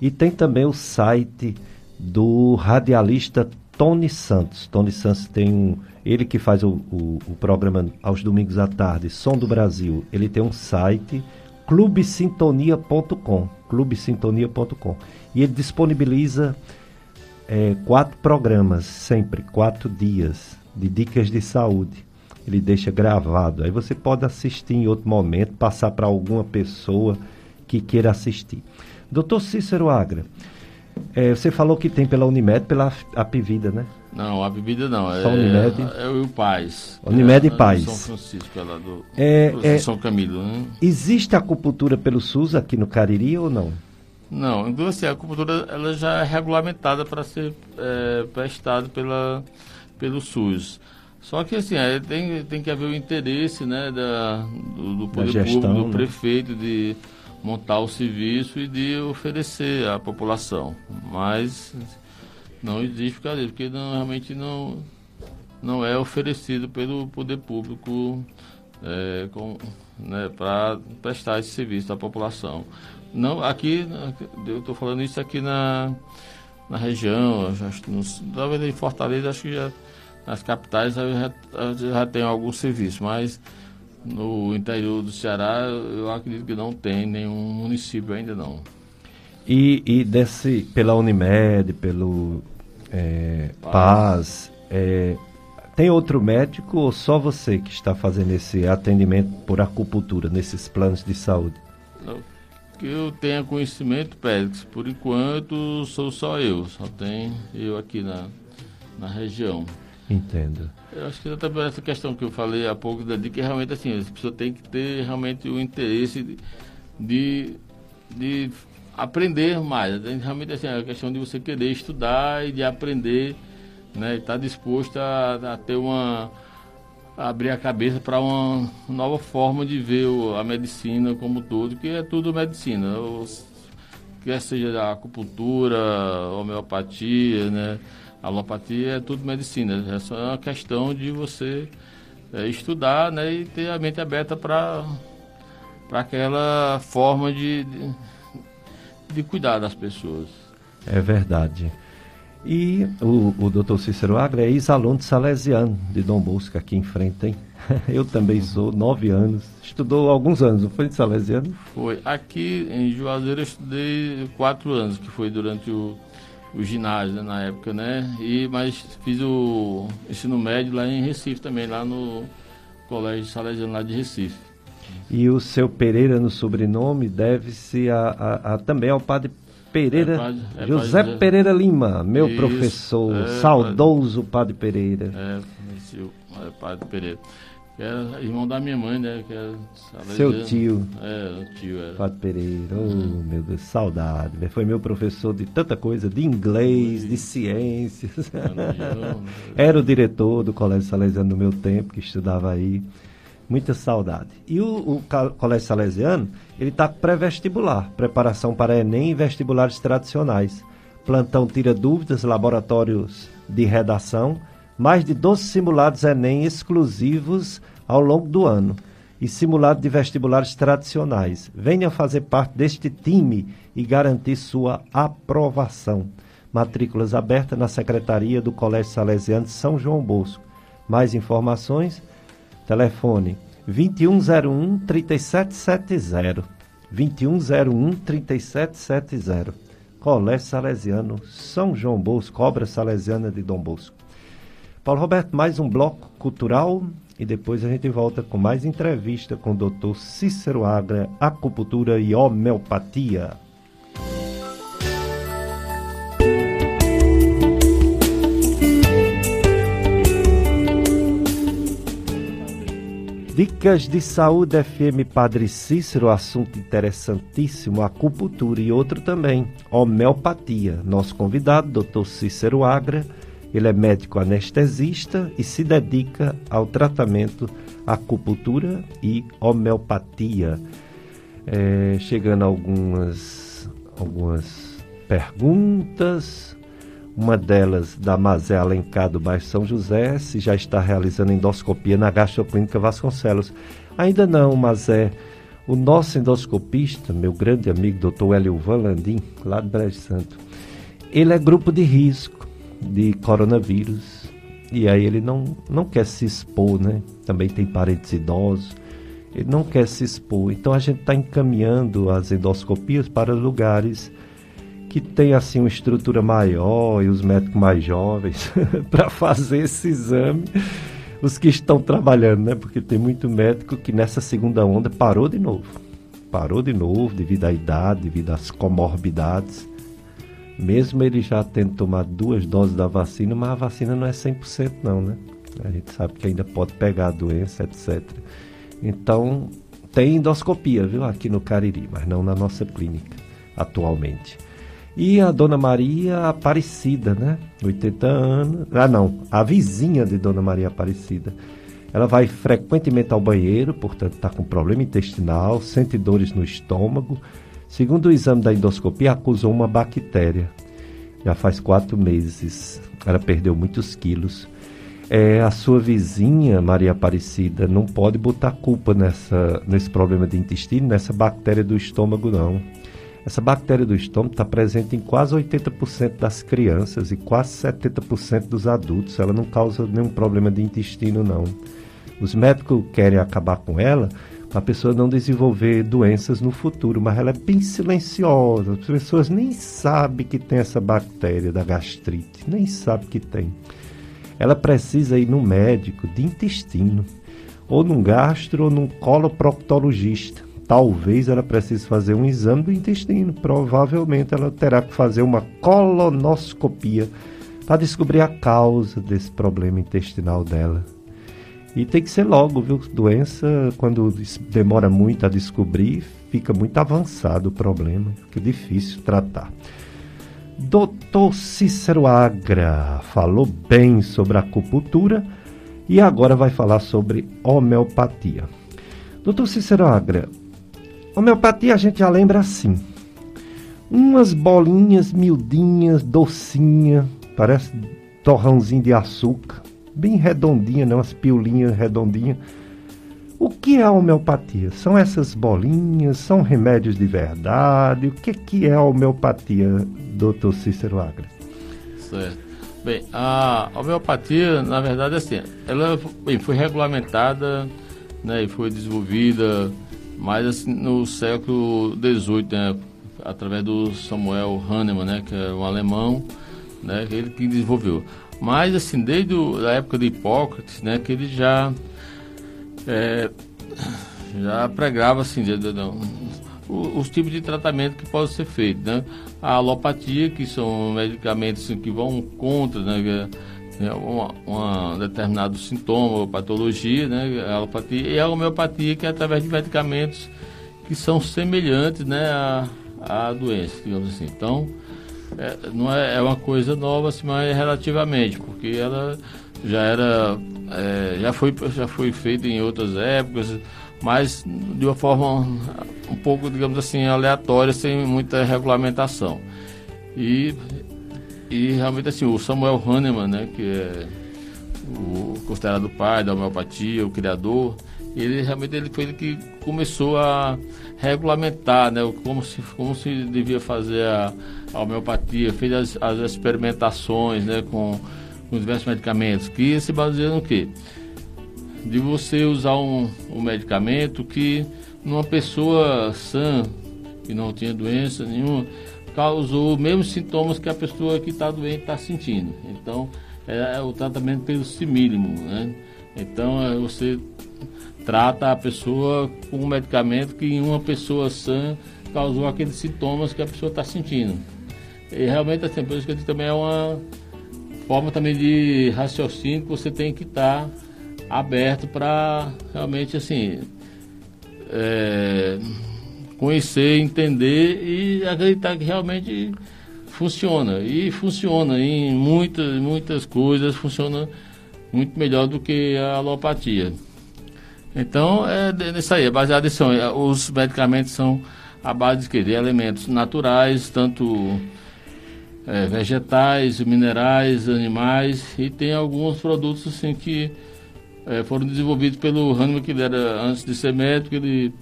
E tem também o site do radialista Tony Santos. Tony Santos tem um. Ele que faz o, o, o programa aos domingos à tarde, Som do Brasil. Ele tem um site, clubesintonia.com. clubesintonia.com. E ele disponibiliza é, quatro programas, sempre, quatro dias, de dicas de saúde. Ele deixa gravado. Aí você pode assistir em outro momento, passar para alguma pessoa que queira assistir. Doutor Cícero Agra, é, você falou que tem pela Unimed, pela Apivida, né? Não, a bebida não. Só é, Unimed? É o Paz. Unimed e Paz. São Francisco, é lá do, é, é, São Camilo, né? Existe acupuntura pelo SUS aqui no Cariri ou não? Não, então assim, a acupuntura ela já é regulamentada para ser é, prestada pela, pelo SUS. Só que assim, é, tem, tem que haver o interesse né, da, do, do poder gestão, público, do né? prefeito, de montar o serviço e de oferecer à população. Mas não existe brincadeira, porque não, realmente não, não é oferecido pelo poder público é, né, para prestar esse serviço à população. Não, aqui, eu estou falando isso aqui na, na região, talvez em Fortaleza, acho que já nas capitais já, já tem algum serviço, mas no interior do Ceará, eu acredito que não tem nenhum município ainda não. E, e desse, pela Unimed, pelo é, Paz, Paz é, tem outro médico ou só você que está fazendo esse atendimento por acupuntura nesses planos de saúde? Que eu tenha conhecimento, Pérez, por enquanto sou só eu, só tem eu aqui na, na região. Entendo. Eu acho que também essa questão que eu falei há pouco, de que realmente assim, a pessoa tem que ter realmente o interesse de, de, de aprender mais. Realmente assim, a questão de você querer estudar e de aprender, né? Estar tá disposto a, a ter uma abrir a cabeça para uma nova forma de ver a medicina como todo, que é tudo medicina. Quer seja a acupuntura, a homeopatia, né? A alopatia é tudo medicina. É só uma questão de você é, estudar né? e ter a mente aberta para aquela forma de, de, de cuidar das pessoas. É verdade. E o, o doutor Cícero Agra é ex-aluno de Salesiano, de Dom Bosco, aqui em frente, hein? *laughs* Eu também sou, nove anos. Estudou alguns anos, não foi de Salesiano? Foi. Aqui em Juazeiro eu estudei quatro anos, que foi durante o, o ginásio né, na época, né? E, mas fiz o ensino médio lá em Recife também, lá no Colégio Salesiano lá de Recife. E o seu Pereira no sobrenome deve-se a, a, a, também ao padre Pereira, é padre, é José padre, Pereira Lima, meu isso, professor, é, saudoso padre, padre Pereira. É, esse, é Padre Pereira. Que é irmão da minha mãe, né? Que é Seu tio. É, o tio é. Padre Pereira, oh uhum. meu Deus, saudade. Foi meu professor de tanta coisa, de inglês, de ciências. *laughs* Era o diretor do Colégio Salesiano no meu tempo, que estudava aí. Muita saudade. E o, o Colégio Salesiano, ele está pré-vestibular, preparação para Enem e vestibulares tradicionais. Plantão tira dúvidas, laboratórios de redação, mais de 12 simulados Enem exclusivos ao longo do ano e simulado de vestibulares tradicionais. Venha fazer parte deste time e garantir sua aprovação. Matrículas abertas na Secretaria do Colégio Salesiano de São João Bosco. Mais informações Telefone 2101 3770. 2101 3770. Colégio Salesiano, São João Bosco, Cobra Salesiana de Dom Bosco. Paulo Roberto, mais um bloco cultural e depois a gente volta com mais entrevista com o Dr. Cícero Agra, acupuntura e homeopatia. Dicas de Saúde FM Padre Cícero, assunto interessantíssimo, acupuntura e outro também, homeopatia. Nosso convidado, Dr. Cícero Agra, ele é médico anestesista e se dedica ao tratamento acupuntura e homeopatia. É, chegando algumas, algumas perguntas, uma delas, da Mazé Alencar, do bairro São José, se já está realizando endoscopia na gastroclínica Vasconcelos. Ainda não, Mazé. O nosso endoscopista, meu grande amigo, doutor Hélio Van Landim, lá de Brejo Santo, ele é grupo de risco de coronavírus. E aí ele não, não quer se expor, né? Também tem parentes idosos. Ele não quer se expor. Então a gente está encaminhando as endoscopias para lugares que tem assim uma estrutura maior e os médicos mais jovens *laughs* para fazer esse exame. Os que estão trabalhando, né? Porque tem muito médico que nessa segunda onda parou de novo. Parou de novo devido à idade, devido às comorbidades. Mesmo ele já tendo tomado duas doses da vacina, mas a vacina não é 100% não, né? A gente sabe que ainda pode pegar a doença, etc. Então, tem endoscopia, viu? Aqui no Cariri, mas não na nossa clínica, atualmente. E a Dona Maria Aparecida, né? 80 anos. Ah, não. A vizinha de Dona Maria Aparecida. Ela vai frequentemente ao banheiro, portanto está com problema intestinal, sente dores no estômago. Segundo o exame da endoscopia, acusou uma bactéria. Já faz quatro meses. Ela perdeu muitos quilos. É, a sua vizinha, Maria Aparecida, não pode botar culpa nessa, nesse problema de intestino, nessa bactéria do estômago, não. Essa bactéria do estômago está presente em quase 80% das crianças e quase 70% dos adultos. Ela não causa nenhum problema de intestino, não. Os médicos querem acabar com ela a pessoa não desenvolver doenças no futuro, mas ela é bem silenciosa. As pessoas nem sabem que tem essa bactéria da gastrite, nem sabem que tem. Ela precisa ir no médico de intestino, ou num gastro ou num coloproctologista talvez ela precise fazer um exame do intestino. Provavelmente ela terá que fazer uma colonoscopia para descobrir a causa desse problema intestinal dela. E tem que ser logo, viu? Doença, quando demora muito a descobrir, fica muito avançado o problema, fica difícil tratar. Doutor Cícero Agra falou bem sobre acupuntura e agora vai falar sobre homeopatia. Doutor Cícero Agra, homeopatia a gente já lembra assim, umas bolinhas miudinhas, docinha, parece torrãozinho de açúcar, bem redondinha, né? umas piolinhas redondinhas. O que é a homeopatia? São essas bolinhas? São remédios de verdade? O que, que é a homeopatia, doutor Cícero Agra? Certo. Bem, a homeopatia, na verdade, assim, ela bem, foi regulamentada né, e foi desenvolvida mais assim, no século XVIII, né, através do Samuel Hahnemann, né, que é um alemão, né, ele que desenvolveu. Mas, assim, desde a época de Hipócrates, né, que ele já, é, já pregava, assim, de, de, de, os, os tipos de tratamento que podem ser feitos, né. A alopatia, que são medicamentos assim, que vão contra, né, é uma, uma, determinado sintoma ou patologia, né, alopatia, e a homeopatia, que é através de medicamentos que são semelhantes, né, a, a doença, digamos assim. Então, é, não é, é uma coisa nova, assim, mas é relativamente, porque ela já era, é, já, foi, já foi feita em outras épocas, mas de uma forma um pouco, digamos assim, aleatória, sem muita regulamentação. E, e realmente assim, o Samuel Hahnemann, né, que é o considerado pai da homeopatia, o criador, ele realmente ele foi ele que começou a regulamentar né, como, se, como se devia fazer a, a homeopatia, fez as, as experimentações né, com, com diversos medicamentos, que se baseiam no quê? De você usar um, um medicamento que numa pessoa sã, que não tinha doença nenhuma, causou os mesmos sintomas que a pessoa que está doente está sentindo. Então, é, é o tratamento pelo simílimo, né? Então, é, você trata a pessoa com um medicamento que em uma pessoa sã causou aqueles sintomas que a pessoa está sentindo. E realmente assim, por isso que também é uma forma também de raciocínio que você tem que estar tá aberto para realmente assim é, conhecer, entender e acreditar que realmente funciona. E funciona em muitas, muitas coisas, funciona muito melhor do que a alopatia. Então, é nisso aí, é baseado nisso. Os medicamentos são a base de, de elementos naturais, tanto é, vegetais, minerais, animais, e tem alguns produtos assim que é, foram desenvolvidos pelo Hahnemann, que ele era, antes de ser médico, ele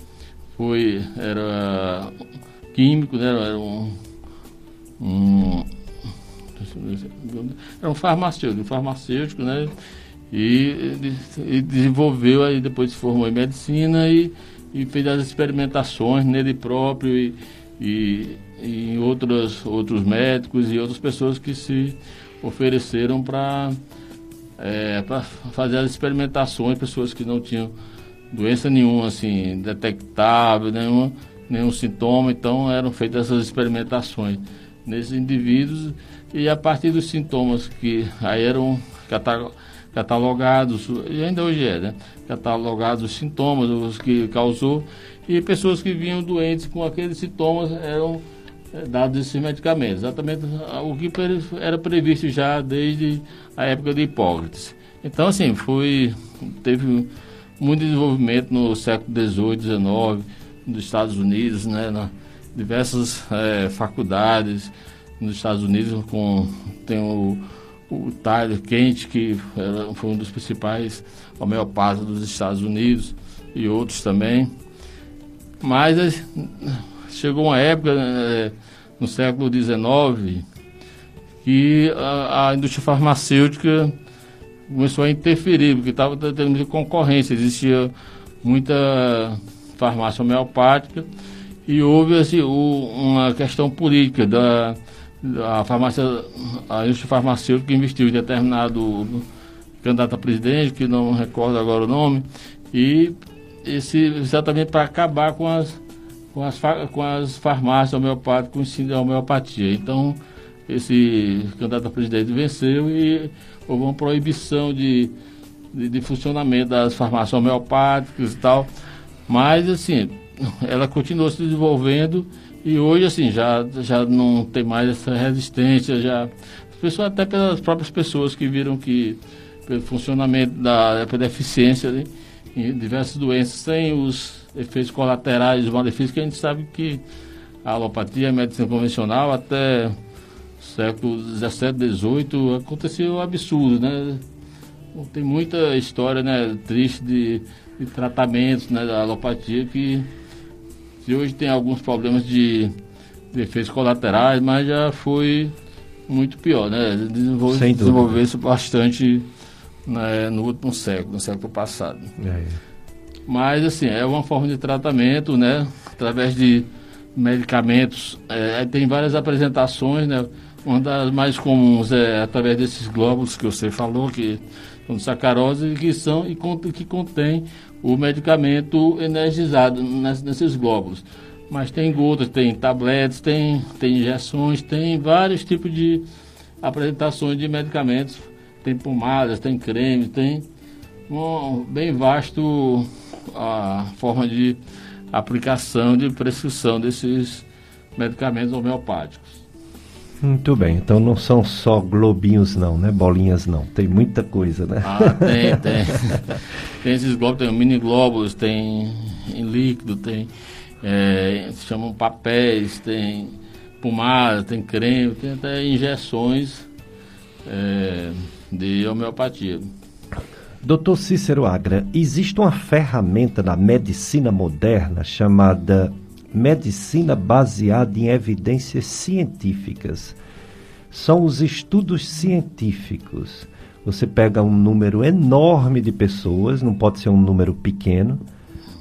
foi, era químico, né, era um, um era um farmacêutico, um farmacêutico, né? E, e, desenvolveu, aí depois se formou em medicina e, e fez as experimentações nele próprio e, e, e em outros, outros médicos e outras pessoas que se ofereceram para é, fazer as experimentações, pessoas que não tinham doença nenhuma, assim, detectável, nenhuma, nenhum sintoma, então eram feitas essas experimentações nesses indivíduos. E a partir dos sintomas que aí eram catalogados catalogados, e ainda hoje é, né? Catalogados os sintomas, os que causou, e pessoas que vinham doentes com aqueles sintomas eram é, dados esses medicamentos. Exatamente o que era previsto já desde a época de Hipócrates. Então, assim, foi, teve muito desenvolvimento no século XVIII, XIX, nos Estados Unidos, né? Na, diversas é, faculdades nos Estados Unidos, com, tem o o Tyler Kent, que foi um dos principais homeopatas dos Estados Unidos, e outros também. Mas eh, chegou uma época, né, no século XIX, que a, a, indústria farmacêutica começou a interferir, porque estava tendo concorrência, existia muita farmácia homeopática e houve assim, o, uma questão política da a farmácia, a indústria farmacêutica investiu em determinado candidato a presidente, que não recordo agora o nome, e esse, exatamente para acabar com as, com as, com as farmácias homeopáticas com o ensino de homeopatia. Então, esse candidato a presidente venceu e houve uma proibição de, de, de funcionamento das farmácias homeopáticas e tal. Mas, assim, *laughs* ela continuou se desenvolvendo e hoje, assim, já, já não tem mais essa resistência, já. As pessoas, até pelas próprias pessoas que viram que pelo funcionamento da pela eficiência né, em diversas doenças. Tem os efeitos colaterais, os malefícios que a gente sabe que a alopatia, a medicina convencional, até século XVII, XVIII, aconteceu um absurdo, né? Tem muita história né, triste de, de tratamentos né, da alopatia que, que hoje tem alguns problemas de, de efeitos colaterais, mas já foi muito pior, né? Desenvolve, desenvolveu-se bastante né, no último século, no século passado. É. Mas, assim, é uma forma de tratamento, né? Através de medicamentos. É, tem várias apresentações, né? Uma das mais comuns é através desses glóbulos que você falou, que são sacarose, que são e que contém o medicamento energizado nesses glóbulos. Mas tem gotas, tem tabletes, tem, tem injeções, tem vários tipos de apresentações de medicamentos. Tem pomadas, tem creme, tem um, bem vasto a forma de aplicação, de prescrição desses medicamentos homeopáticos. Muito bem, então não são só globinhos não, né? Bolinhas não, tem muita coisa, né? Ah, tem, *laughs* tem. tem esses glóbulos, tem mini glóbulos, tem em líquido, tem, é, se chamam papéis, tem pomada, tem creme, tem até injeções é, de homeopatia. Doutor Cícero Agra, existe uma ferramenta na medicina moderna chamada medicina baseada em evidências científicas. São os estudos científicos. Você pega um número enorme de pessoas, não pode ser um número pequeno,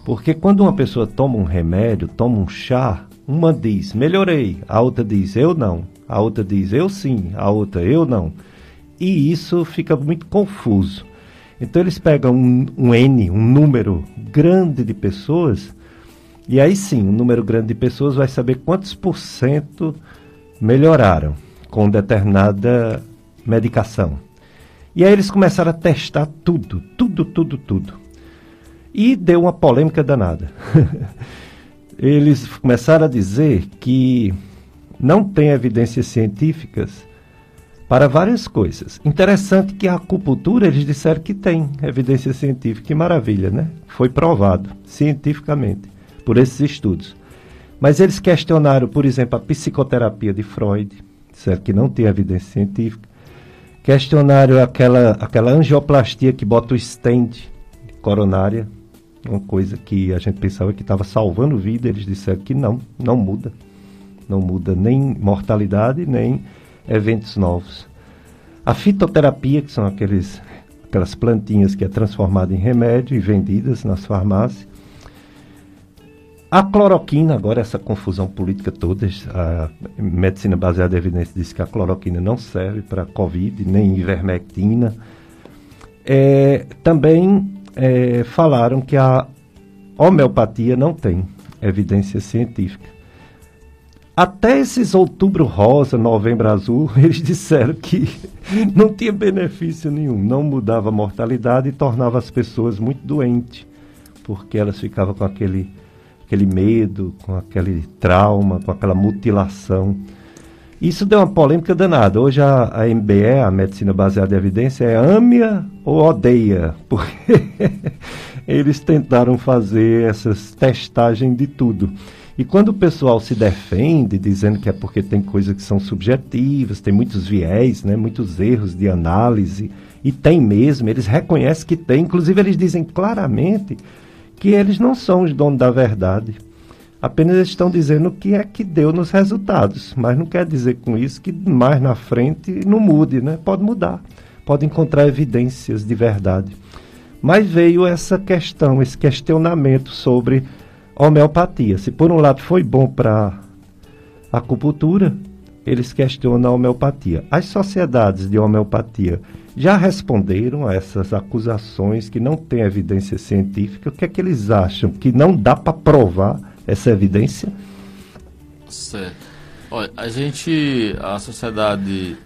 porque quando uma pessoa toma um remédio, toma um chá, uma diz melhorei, a outra diz eu não, a outra diz eu sim, a outra eu não. E isso fica muito confuso. Então eles pegam um, um N, um número grande de pessoas, e aí sim, um número grande de pessoas vai saber quantos por cento melhoraram com determinada medicação. E aí eles começaram a testar tudo, tudo, tudo, tudo. E deu uma polêmica danada. *laughs* eles começaram a dizer que não tem evidências científicas para várias coisas. Interessante que a acupuntura eles disseram que tem evidência científica, que maravilha, né? Foi provado cientificamente por esses estudos. Mas eles questionaram, por exemplo, a psicoterapia de Freud, disseram que não tem evidência científica. Questionaram aquela, aquela angioplastia que bota o stent coronária, uma coisa que a gente pensava que estava salvando vida, eles disseram que não, não muda. Não muda nem mortalidade, nem eventos novos. A fitoterapia, que são aqueles, aquelas plantinhas que é transformada em remédio e vendidas nas farmácias. A cloroquina, agora essa confusão política toda, a medicina baseada em evidência diz que a cloroquina não serve para Covid, nem ivermectina. É, também é, falaram que a homeopatia não tem evidência científica. Até esses outubro rosa, novembro azul, *laughs* eles disseram que *laughs* não tinha benefício nenhum, não mudava a mortalidade e tornava as pessoas muito doentes, porque elas ficavam com aquele, aquele medo, com aquele trauma, com aquela mutilação. Isso deu uma polêmica danada. Hoje a, a MBE, a Medicina Baseada em Evidência, é ame-a ou odeia, *laughs* porque eles tentaram fazer essas testagens de tudo. E quando o pessoal se defende, dizendo que é porque tem coisas que são subjetivas, tem muitos viés, né, muitos erros de análise, e tem mesmo, eles reconhecem que tem, inclusive eles dizem claramente que eles não são os donos da verdade. Apenas estão dizendo o que é que deu nos resultados, mas não quer dizer com isso que mais na frente não mude, né? Pode mudar, pode encontrar evidências de verdade. Mas veio essa questão, esse questionamento sobre homeopatia. Se por um lado foi bom para a acupuntura, eles questionam a homeopatia. As sociedades de homeopatia já responderam a essas acusações que não têm evidência científica. O que é que eles acham? Que não dá para provar essa evidência? Certo. Olha, a gente, a sociedade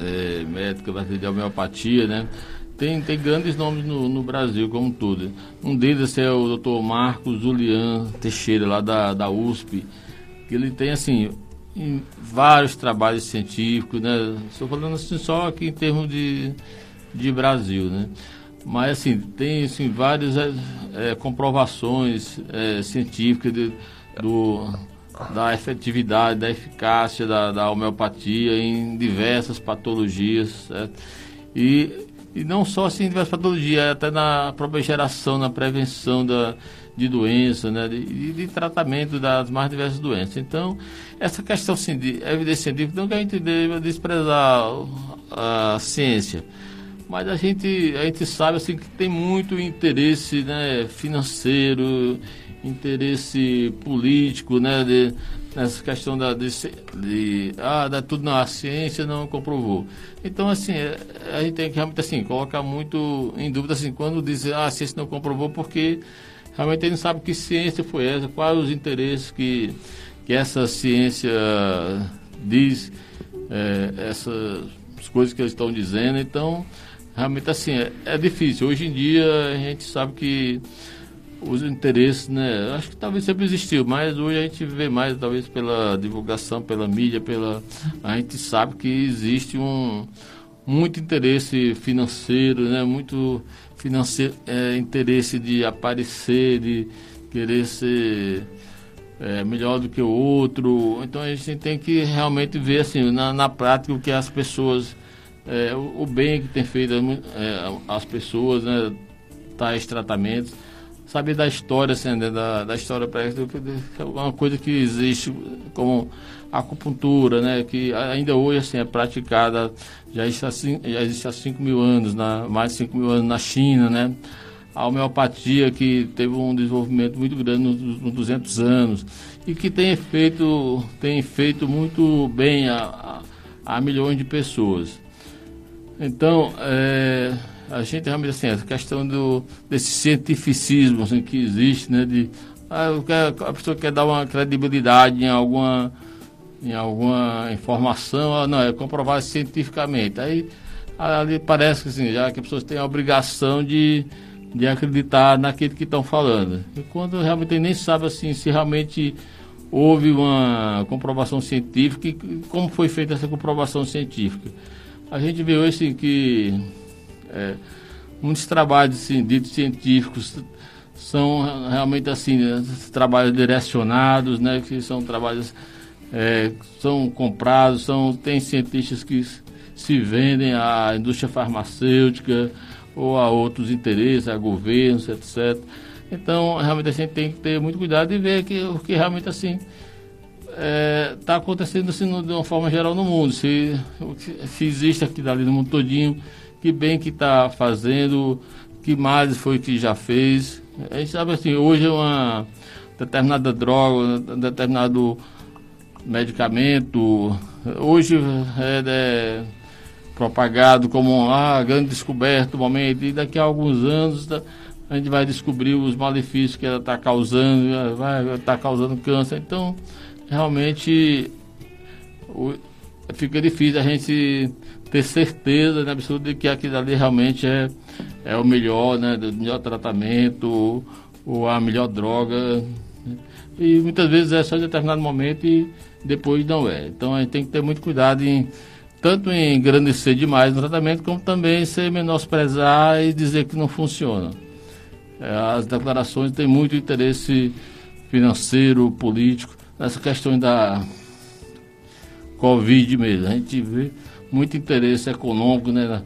é, médica de homeopatia, né? Tem, tem grandes nomes no, no Brasil, como tudo. Um deles é o Dr. Marcos Julian Teixeira, lá da, da USP, que ele tem, assim, vários trabalhos científicos, né? Estou falando assim só aqui em termos de, de Brasil, né? Mas, assim, tem assim, várias é, comprovações é, científicas de, do, da efetividade, da eficácia da, da homeopatia em diversas patologias, certo? E, e não só assim em diversas patologias, até na própria geração, na prevenção da, de doença, né, de, de, tratamento das mais diversas doenças. Então, essa questão assim, de evidência científica, não que a gente deva desprezar a, ciência, mas a gente, a gente sabe assim, que tem muito interesse né, financeiro, interesse político, né, de, nessa questão da de, de ah, da tudo não, a ciência não comprovou. Então assim, é, a gente tem que realmente assim colocar muito em dúvida assim quando diz ah, a ciência não comprovou porque realmente ele não sabe que ciência foi essa, quais os interesses que, que essa ciência diz, é, essas coisas que eles estão dizendo. Então, realmente assim, é, é, difícil. Hoje em dia a gente sabe que os interesses, né? Acho que talvez sempre existiu, mas hoje a gente vê mais, talvez pela divulgação, pela mídia, pela. A gente sabe que existe um muito interesse financeiro, né? Muito financeiro, é, interesse de aparecer, de querer ser é, melhor do que o outro. Então a gente tem que realmente ver assim, na, na prática o que as pessoas, é, o, o, bem que tem feito é, as pessoas, né, tais tratamentos. Saber da história, assim, né, da, da história para é uma coisa que existe como acupuntura, né, que ainda hoje assim, é praticada, já existe, há, já existe há 5 mil anos, na, mais de 5 mil anos na China, né, a homeopatia que teve um desenvolvimento muito grande nos, nos 200 anos e que tem feito, tem feito muito bem a, a, a milhões de pessoas. Então, é, a gente realmente assim, essa questão do, desse cientificismo assim, que existe, né, de ah, a pessoa quer dar uma credibilidade em alguma em alguma informação, ah, não, é comprovado cientificamente. Aí ali parece que assim, já que as pessoas têm a obrigação de, de acreditar naquilo que estão falando. E quando realmente nem sabe assim se realmente houve uma comprovação científica e como foi feita essa comprovação científica. A gente vê hoje assim, que é, muitos trabalhos assim, ditos científicos são realmente assim, né, trabalhos direcionados, né, que são trabalhos é, são comprados, são, tem cientistas que se vendem à indústria farmacêutica ou a outros interesses, a governos, etc. Então, realmente a gente tem que ter muito cuidado e ver que, o que realmente assim está é, tá acontecendo assim, de uma forma geral no mundo. Se, se existe aqui dali no mundo todinho, que bem que está fazendo, que mais foi que já fez. A gente sabe assim, hoje é uma determinada droga, determinado medicamento, hoje é, é propagado como a ah, grande descoberta do momento, e daqui a alguns anos tá, a gente vai descobrir os malefícios que ela está causando, vai estar tá causando câncer. Então, realmente o, fica difícil a gente ter certeza né, absoluta de que aquilo ali realmente é, é o melhor, né, o melhor tratamento ou, ou a melhor droga. E muitas vezes é só em determinado momento e depois não é. Então a gente tem que ter muito cuidado em tanto em engrandecer demais o tratamento, como também ser menosprezar e dizer que não funciona. É, as declarações têm muito interesse financeiro, político, nessa questão da Covid mesmo. A gente vê muito interesse econômico né,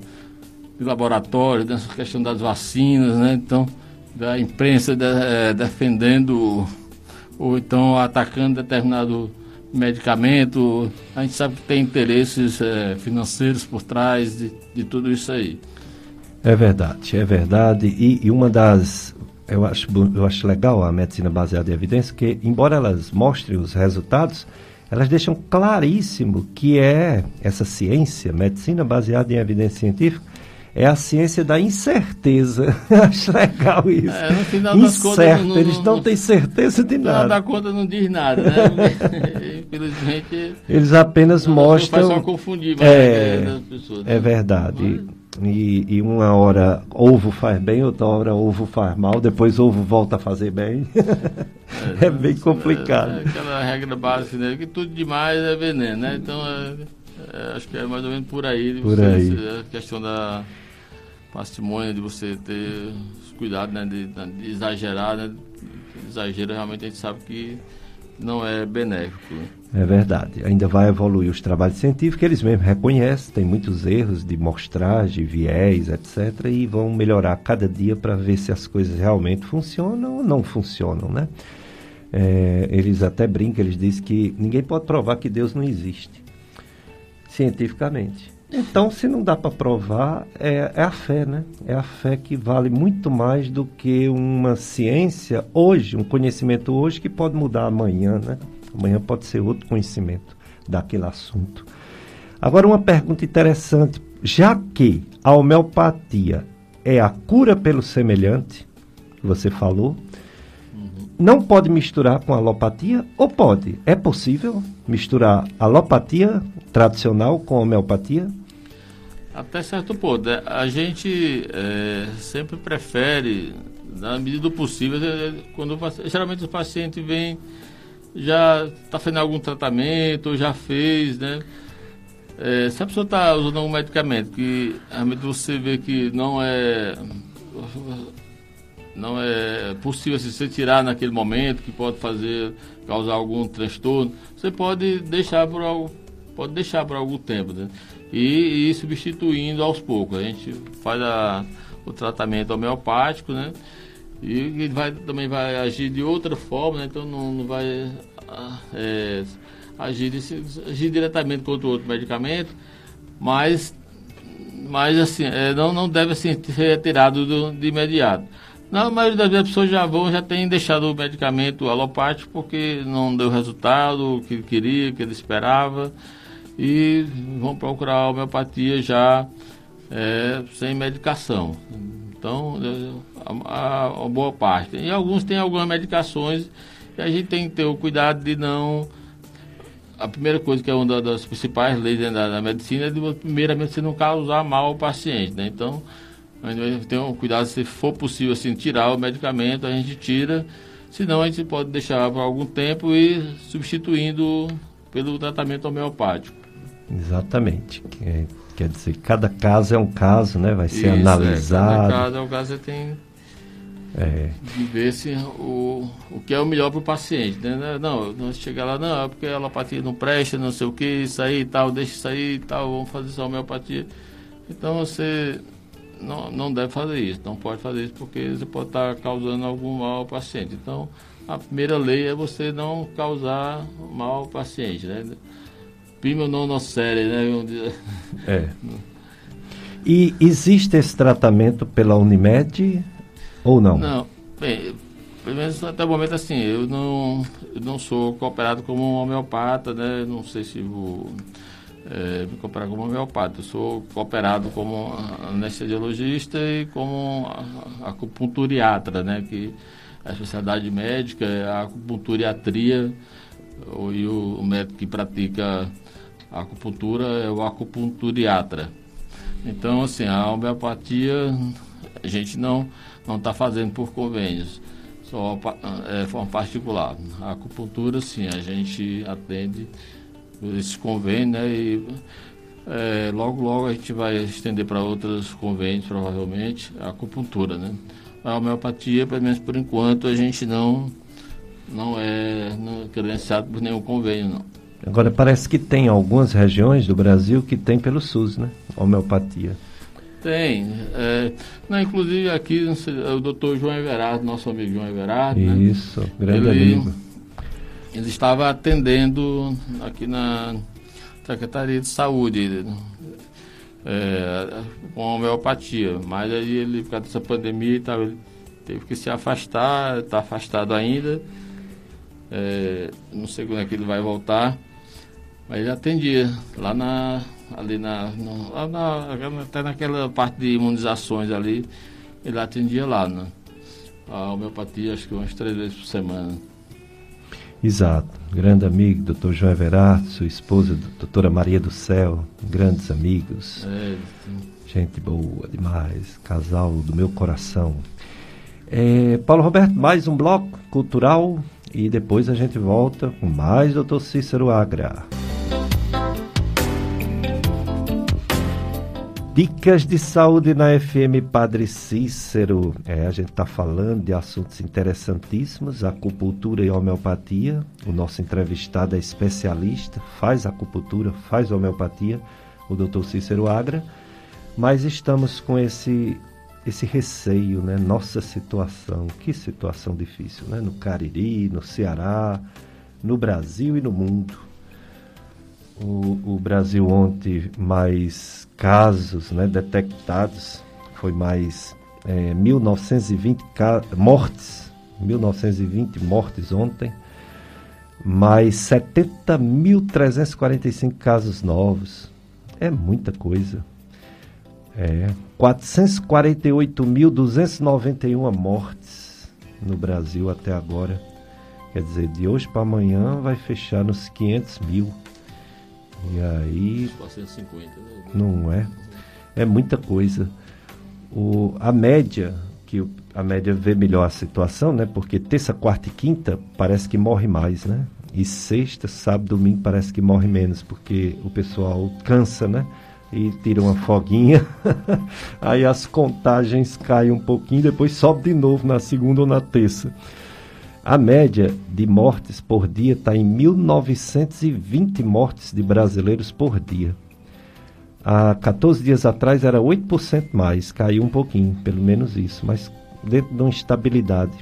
de laboratório, nessa questão das vacinas, né? Então, da imprensa de, é, defendendo ou então atacando determinado medicamento, a gente sabe que tem interesses é, financeiros por trás de, de, tudo isso aí. É verdade, é verdade. E, e, uma das. Eu acho, eu acho legal a medicina baseada em evidência, que, embora elas mostrem os resultados, elas deixam claríssimo que é essa ciência, medicina baseada em evidência científica, é a ciência da incerteza. *laughs* Acho legal isso. É, no final das Incerto, contas, não, eles não, não têm certeza de nada. No final da conta não diz nada, né? *laughs* Infelizmente. Eles apenas mostram. Faz só confundir mais é, das pessoas. Né? É verdade. E, e, uma hora ovo faz bem, outra hora ovo faz mal, depois ovo volta a fazer bem. *laughs* É, é bem complicado. É, é, aquela regra básica, né? Que tudo demais é veneno, né? Então, é, é, acho que é mais ou menos por aí. Por aí. A questão da parcimônia, de você ter cuidado né, de, de exagerar, né? Exagero realmente a gente sabe que não é benéfico. É verdade. Ainda vai evoluir os trabalhos científicos, eles mesmos reconhecem, tem muitos erros de mostragem, viés, etc. E vão melhorar cada dia para ver se as coisas realmente funcionam ou não funcionam, né? É, eles até brincam, eles dizem que ninguém pode provar que Deus não existe, cientificamente. Então, se não dá para provar, é, é, a fé, né? É a fé que vale muito mais do que uma ciência hoje, um conhecimento hoje que pode mudar amanhã, né? Amanhã pode ser outro conhecimento daquele assunto. Agora, uma pergunta interessante. Já que a homeopatia é a cura pelo semelhante, você falou, não pode misturar com alopatia ou pode? É possível misturar alopatia tradicional com homeopatia? Até certo ponto. Né? A gente é, sempre prefere, na medida do possível, é, quando geralmente o paciente vem já está fazendo algum tratamento, ou já fez, né? É, se a pessoa está usando algum medicamento que realmente você vê que não é não é possível assim, você tirar naquele momento, que pode fazer, causar algum transtorno, você pode deixar por algo, pode deixar por algum tempo, né? e, e substituindo aos poucos. A gente faz a, o tratamento homeopático, né? E, vai, também vai agir de outra forma, né? Então não, não vai é, agir, agir diretamente contra outro medicamento, mas mas assim, é, não, não deve assim, ser retirado do, de imediato. Na maioria das vezes as pessoas já vão, já têm deixado o medicamento alopático porque não deu o resultado que queria, que ele esperava, e vão procurar a homeopatia já é, sem medicação. Então, a, a, a, boa parte. E alguns têm algumas medicações e a gente tem que ter o cuidado de não. A primeira coisa que é uma das principais leis da, da medicina é de, primeiramente, você não causar mal ao paciente. Né? Então, a gente tem um cuidado, se for possível assim, tirar o medicamento, a gente tira, senão a gente pode deixar por algum tempo e substituindo pelo tratamento homeopático. Exatamente. Quer, quer dizer, cada caso é um caso, né? Vai ser Isso, analisado. É, cada caso é um caso, você tem é. de ver se o, o que é o melhor para o paciente. Né? Não, não chegar lá, não, é porque a alopatia não presta, não sei o que, isso aí e tal, deixa isso aí e tal, vamos fazer só homeopatia. Então você não, não deve fazer isso, não pode fazer isso porque você pode estar causando algum mal ao paciente. Então, a primeira lei é você não causar mal ao paciente, né? Prima não na série, né? É. E existe esse tratamento pela Unimed ou não? Não. Bem, pelo menos até o momento assim, eu não, eu não sou cooperado como um homeopata, né? Não sei se vou é, me cooperar como homeopata. Eu sou cooperado como anestesiologista e como acupunturiatra, né? Que a especialidade médica é a acupunturiatria e o médico que pratica a acupuntura é o acupunturiatra. Então, assim, a homeopatia a gente não não está fazendo por convênios, só é, forma particular. A acupuntura, sim, a gente atende esses convênios, né? E é, logo, logo a gente vai estender para outros convênios, provavelmente, a acupuntura, né? A homeopatia, pelo menos por enquanto, a gente não, não é não credenciado por nenhum convênio, não. Agora, parece que tem algumas regiões do Brasil que tem pelo SUS, né? Homeopatia. Tem. É, não, inclusive aqui o doutor João Everardo, nosso amigo João Everardo. Né? Isso, né? grande ele, amigo. Ele estava atendendo aqui na Secretaria de Saúde é, com homeopatia. Mas aí ele, por causa dessa pandemia e tal, ele teve que se afastar, está afastado ainda. É, não sei quando é que ele vai voltar. Mas ele atendia lá na. ali na. No, lá na até naquela parte de imunizações ali, ele atendia lá, né? A homeopatia acho que umas três vezes por semana. Exato. Grande amigo, doutor João Everardo, sua esposa, doutora Maria do Céu, grandes amigos. É, gente boa demais, casal do meu coração. É, Paulo Roberto, mais um bloco cultural e depois a gente volta com mais doutor Cícero Agra. Dicas de saúde na FM Padre Cícero. É, a gente está falando de assuntos interessantíssimos, acupuntura e homeopatia. O nosso entrevistado é especialista, faz acupuntura, faz homeopatia, o Dr. Cícero Agra. Mas estamos com esse esse receio, né? Nossa situação, que situação difícil, né? No Cariri, no Ceará, no Brasil e no mundo. O, o Brasil ontem mais casos, né, detectados, foi mais é, 1920 mortes, 1920 mortes ontem, mais 70.345 casos novos. É muita coisa. É, 448.291 mortes no Brasil até agora. Quer dizer, de hoje para amanhã vai fechar nos 500 mil. E aí. 450, né? Não é? É muita coisa. O, a média, que a média vê melhor a situação, né? Porque terça, quarta e quinta parece que morre mais, né? E sexta, sábado, domingo parece que morre menos, porque o pessoal cansa, né? e tira uma foguinha. *laughs* Aí as contagens caem um pouquinho, depois sobe de novo na segunda ou na terça. A média de mortes por dia está em 1.920 mortes de brasileiros por dia. Há 14 dias atrás era 8% mais, caiu um pouquinho, pelo menos isso, mas dentro de uma estabilidade.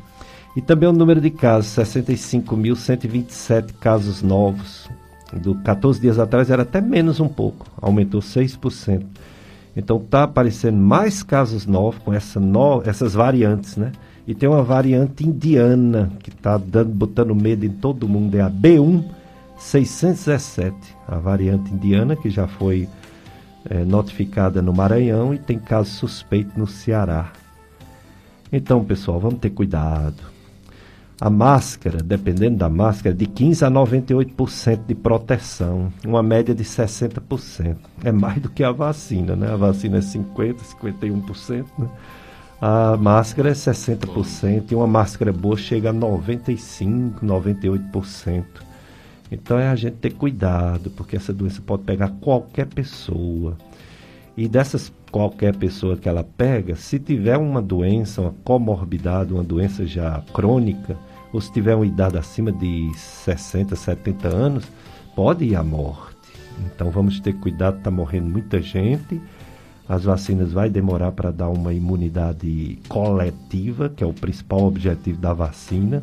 E também o número de casos, 65.127 casos novos, do 14 dias atrás era até menos um pouco, aumentou 6%. Então está aparecendo mais casos novos com essa no, essas variantes, né? E tem uma variante indiana que está botando medo em todo mundo, é a B1 617, a variante indiana que já foi é, notificada no Maranhão e tem caso suspeito no Ceará. Então, pessoal, vamos ter cuidado a máscara, dependendo da máscara, de 15 a 98% de proteção, uma média de 60%. É mais do que a vacina, né? A vacina é 50, 51%, né? A máscara é 60% e uma máscara boa chega a 95, 98%. Então é a gente ter cuidado, porque essa doença pode pegar qualquer pessoa. E dessas qualquer pessoa que ela pega, se tiver uma doença, uma comorbidade, uma doença já crônica, ou se tiver uma idade acima de 60, 70 anos, pode ir à morte. Então vamos ter cuidado, está morrendo muita gente. As vacinas vai demorar para dar uma imunidade coletiva, que é o principal objetivo da vacina.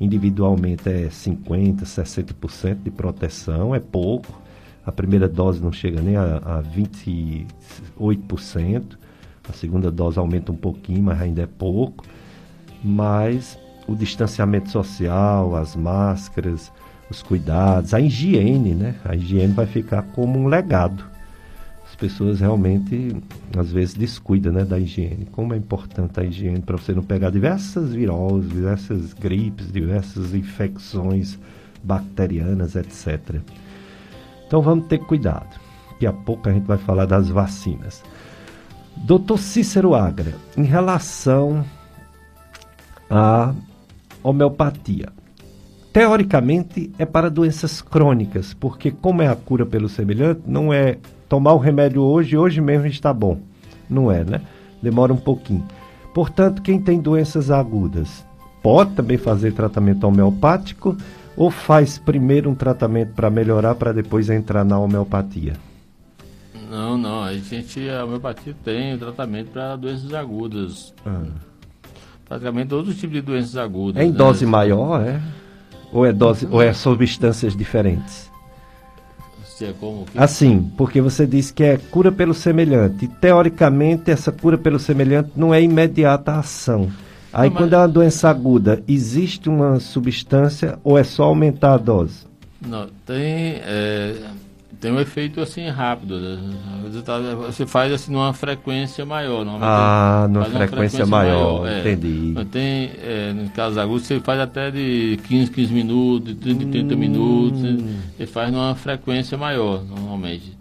Individualmente é 50, 60% de proteção, é pouco a primeira dose não chega nem a, a 28%, a segunda dose aumenta um pouquinho, mas ainda é pouco. Mas o distanciamento social, as máscaras, os cuidados, a higiene, né? A higiene vai ficar como um legado. As pessoas realmente, às vezes, descuidam né, da higiene. Como é importante a higiene para você não pegar diversas viroses, diversas gripes, diversas infecções bacterianas, etc. Então vamos ter cuidado. Daqui a pouco a gente vai falar das vacinas. Doutor Cícero Agra, em relação à homeopatia. Teoricamente é para doenças crônicas, porque como é a cura pelo semelhante, não é tomar o remédio hoje hoje mesmo está bom. Não é, né? Demora um pouquinho. Portanto, quem tem doenças agudas pode também fazer tratamento homeopático ou faz primeiro um tratamento para melhorar para depois entrar na homeopatia? Não, não. A gente, a homeopatia tem tratamento para doenças agudas. Ah. Praticamente todos os tipos de doenças agudas. É em né? dose maior, é? Ou é, dose, ou é substâncias diferentes? É como que... Assim, porque você disse que é cura pelo semelhante. Teoricamente, essa cura pelo semelhante não é imediata a ação. Aí não, quando é uma doença aguda, existe uma substância ou é só aumentar a dose? Não, tem, é, tem um efeito assim rápido. Né? Você faz assim numa frequência maior. Ah, numa frequência, frequência, maior, maior é. entendi. Tem, é, no caso agudo, você faz até de 15, 15 minutos, de 30, 30 hum. minutos. Você faz numa frequência maior, normalmente.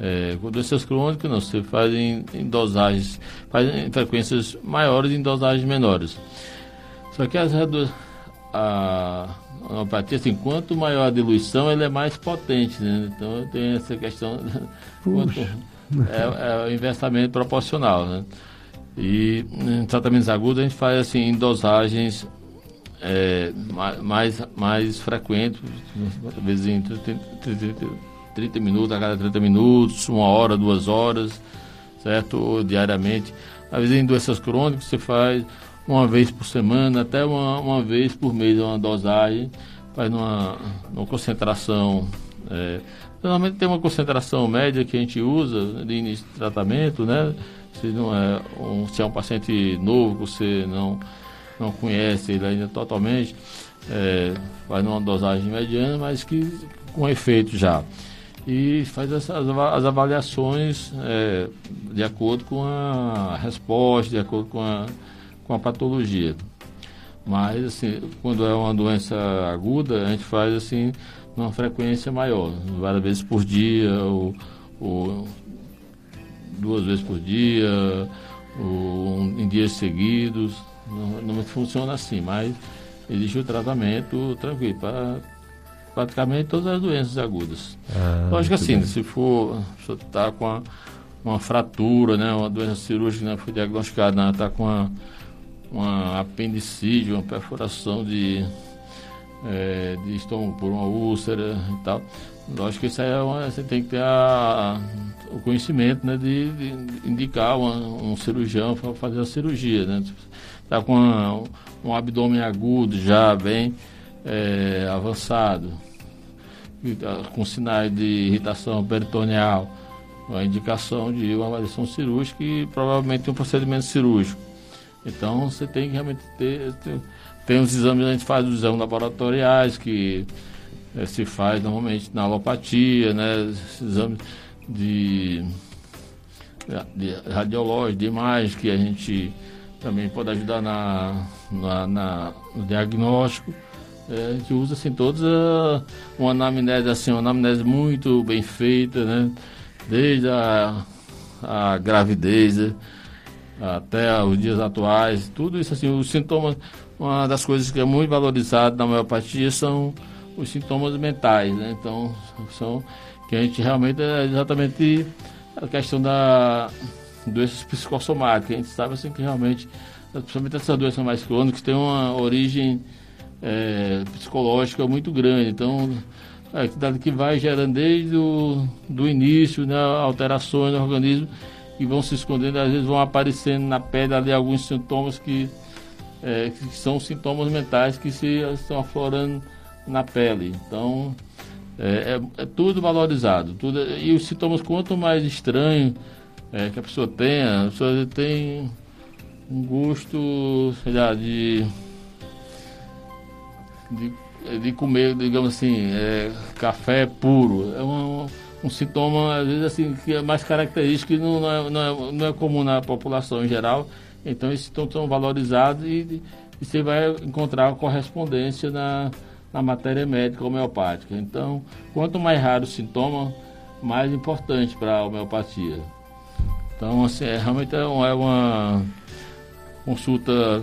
É, com doenças crônicas, não, você faz em, em, dosagens, faz em frequências maiores e em dosagens menores. Só que as, a homeopatia, assim, quanto maior a diluição, ele é mais potente, né? Então tem essa questão. *laughs* Quanto, é, é o investimento proporcional, né? E em tratamentos agudos a gente faz assim em dosagens é, mais, mais frequentes, talvez em 30, 30, 30 minutos, a cada 30 minutos, uma hora, duas horas, certo? Ou diariamente. Às vezes em doenças crônicas você faz uma vez por semana, até uma, uma vez por mês, uma dosagem, faz numa, numa concentração. É, normalmente tem uma concentração média que a gente usa de início de tratamento, né? Se não é um, se é um paciente novo que você não, não conhece ele ainda totalmente, é, faz numa dosagem mediana, mas que com efeito já. E faz as, as avaliações é, de acordo com a resposta, de acordo com a, com a patologia. Mas, assim, quando é uma doença aguda, a gente faz, assim, numa frequência maior, várias vezes por dia, ou, ou duas vezes por dia, ou em dias seguidos. Não, não funciona assim, mas existe o tratamento tranquilo para praticamente todas as doenças agudas. Ah, Lógico assim, bem. se for, se está com uma, uma, fratura, né, uma doença cirúrgica né, foi diagnosticada, está né, com uma, uma apendicite, uma perfuração de, é, de estômago por uma úlcera e tal. Lógico que isso é uma, você tem que ter a, o conhecimento né, de, de indicar uma, um cirurgião para fazer a cirurgia. Né? Está com uma, um abdômen agudo já bem é, avançado, com sinais de irritação peritoneal, a indicação de uma avaliação cirúrgica e provavelmente um procedimento cirúrgico. Então você tem que realmente ter, ter tem os exames, a gente faz os exames laboratoriais que é, se faz normalmente na alopatia, né? Exames de, de radiológico, de imagem, que a gente também pode ajudar na, na, na no diagnóstico. É, a gente usa assim todos uh, uma anamnese assim, uma anamnese muito bem feita, né? Desde a, a gravidez né? Até os dias atuais, tudo isso assim, os sintomas, uma das coisas que é muito valorizada na homeopatia são os sintomas mentais, né? Então, são que a gente realmente é exatamente a questão da doenças psicossomáticas. A gente sabe assim que realmente, principalmente essas doenças mais crônicas, têm uma origem é, psicológica muito grande. Então, é que vai gerando desde o do início, né, alterações no organismo que vão se escondendo, às vezes vão aparecendo na pele ali alguns sintomas que, é, que são sintomas mentais que se estão aflorando na pele. Então, é, é, é tudo valorizado. Tudo, e os sintomas, quanto mais estranho é, que a pessoa tenha, a pessoa tem um gosto, sei lá, de, de, de comer, digamos assim, é, café puro. É uma, um sintoma, às vezes, assim, que é mais característico e não, não, é, não, é, não é comum na população em geral. Então, esses sintomas são valorizados e, e você vai encontrar correspondência na, na matéria médica homeopática. Então, quanto mais raro o sintoma, mais importante para a homeopatia. Então, assim, é, realmente é uma, é uma consulta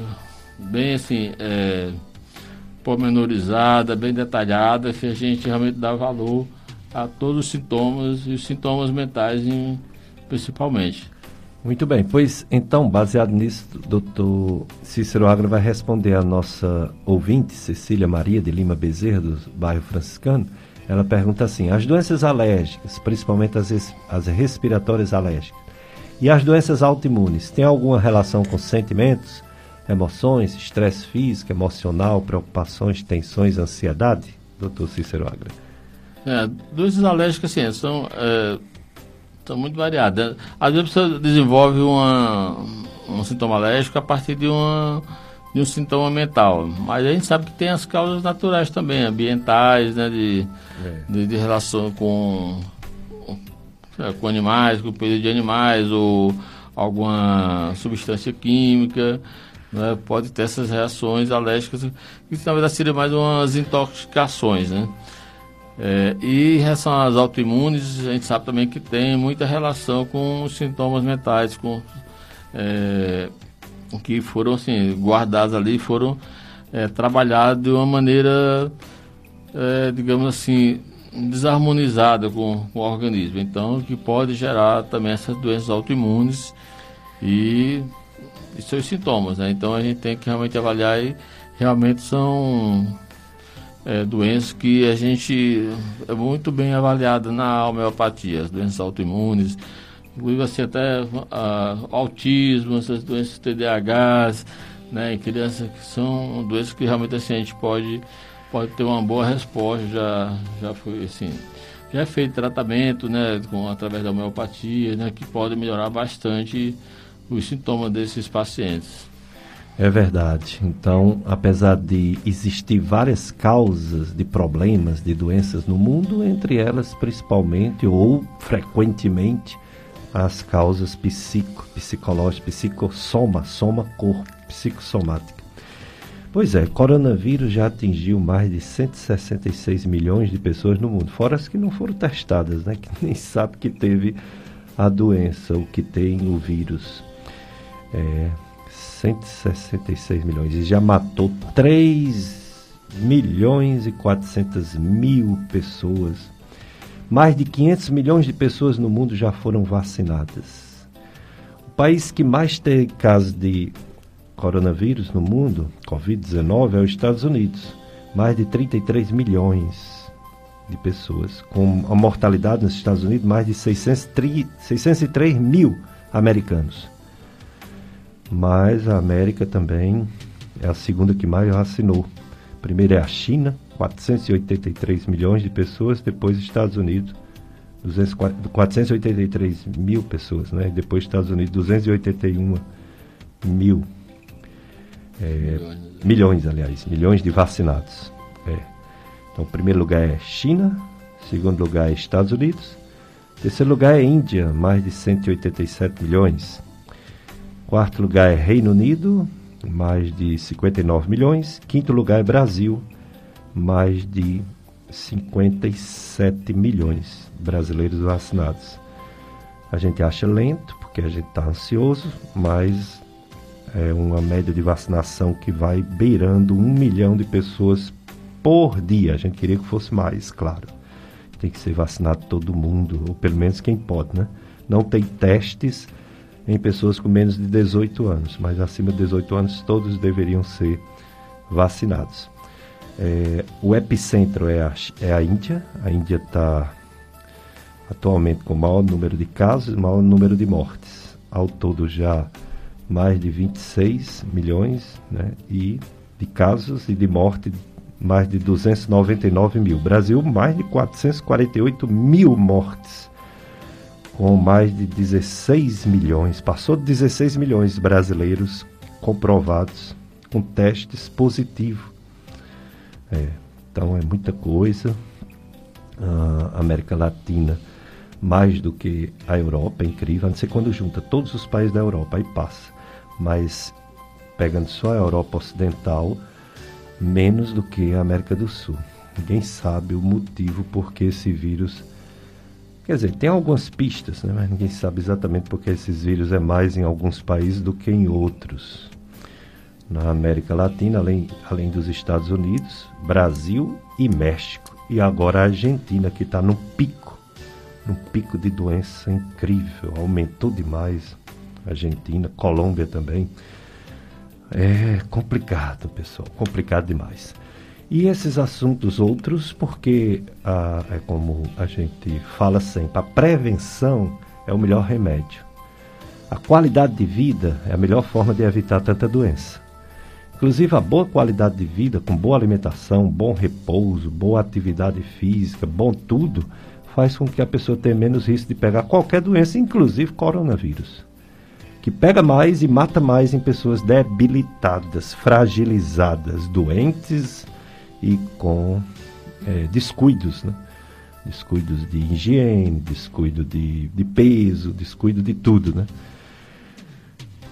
bem assim, é, pormenorizada, bem detalhada, que a gente realmente dá valor a todos os sintomas e os sintomas mentais em, principalmente. Muito bem, pois então, baseado nisso, doutor Cícero Agra vai responder a nossa ouvinte, Cecília Maria de Lima Bezerra, do bairro franciscano. Ela pergunta assim: as doenças alérgicas, principalmente as, as respiratórias alérgicas, e as doenças autoimunes, têm alguma relação com sentimentos, emoções, estresse físico, emocional, preocupações, tensões, ansiedade? Doutor Cícero Agra. É, doenças alérgicas, assim, são, é, são muito variadas. Às vezes você desenvolve uma, um sintoma alérgico a partir de, uma, de um sintoma mental. Mas a gente sabe que tem as causas naturais também, ambientais, né, de, é. de, de, relação com, com animais, com o período de animais, ou alguma substância química. Né, pode ter essas reações alérgicas, que na verdade seriam mais umas intoxicações, né? É, e em relação às autoimunes, a gente sabe também que tem muita relação com os sintomas mentais, com, é, que foram assim, guardados ali, foram é, trabalhados de uma maneira, é, digamos assim, desarmonizada com, com o organismo. Então, que pode gerar também essas doenças autoimunes e, e seus sintomas. Né? Então, a gente tem que realmente avaliar e realmente são é, doenças que a gente é muito bem avaliada na homeopatia, as doenças autoimunes, inclusive assim até autismo, essas doenças TDAHs, né, em crianças que são doenças que realmente assim, a gente pode, pode ter uma boa resposta, já, já foi assim, já é feito tratamento, né, com, através da homeopatia, né, que pode melhorar bastante os sintomas desses pacientes. É verdade. Então, apesar de existir várias causas de problemas, de doenças no mundo, entre elas principalmente ou frequentemente as causas psico, psicológicas, psicossoma, soma corpo, psicossomática. Pois é, coronavírus já atingiu mais de 166 milhões de pessoas no mundo, fora as que não foram testadas, né, que nem sabe que teve a doença, o que tem o vírus. É, 166 milhões e já matou 3 milhões e 400 mil pessoas. Mais de 500 milhões de pessoas no mundo já foram vacinadas. O país que mais tem casos de coronavírus no mundo, Covid-19, é os Estados Unidos. Mais de 33 milhões de pessoas, com a mortalidade nos Estados Unidos, mais de 603, 603 mil americanos. Mas a América também é a segunda que mais vacinou. Primeiro é a China, 483 milhões de pessoas, depois Estados Unidos, 200, 483 mil pessoas, né? depois Estados Unidos, 281 mil. É, milhões. milhões, aliás, milhões de vacinados. É. Então, primeiro lugar é China, segundo lugar é Estados Unidos, terceiro lugar é Índia, mais de 187 milhões. Quarto lugar é Reino Unido, mais de 59 milhões. Quinto lugar é Brasil, mais de 57 milhões de brasileiros vacinados. A gente acha lento, porque a gente está ansioso, mas é uma média de vacinação que vai beirando um milhão de pessoas por dia. A gente queria que fosse mais, claro. Tem que ser vacinado todo mundo, ou pelo menos quem pode, né? Não tem testes em pessoas com menos de 18 anos, mas acima de 18 anos todos deveriam ser vacinados. É, o epicentro é a, é a Índia. A Índia está atualmente com o maior número de casos e maior número de mortes. Ao todo já mais de 26 milhões né, e de casos e de morte mais de 299 mil. Brasil, mais de 448 mil mortes com mais de 16 milhões, passou de 16 milhões de brasileiros comprovados com testes positivos. É, então é muita coisa. A América Latina, mais do que a Europa, é incrível. A não ser quando junta todos os países da Europa, aí passa. Mas pegando só a Europa Ocidental, menos do que a América do Sul. Ninguém sabe o motivo por que esse vírus Quer dizer, tem algumas pistas, né? mas ninguém sabe exatamente porque esses vírus é mais em alguns países do que em outros. Na América Latina, além, além dos Estados Unidos, Brasil e México. E agora a Argentina, que está no pico, num pico de doença incrível, aumentou demais. Argentina, Colômbia também. É complicado, pessoal, complicado demais. E esses assuntos outros, porque ah, é como a gente fala sempre, a prevenção é o melhor remédio. A qualidade de vida é a melhor forma de evitar tanta doença. Inclusive, a boa qualidade de vida, com boa alimentação, bom repouso, boa atividade física, bom tudo, faz com que a pessoa tenha menos risco de pegar qualquer doença, inclusive coronavírus. Que pega mais e mata mais em pessoas debilitadas, fragilizadas, doentes e com é, descuidos, né? descuidos de higiene, descuido de, de peso, descuido de tudo. Né?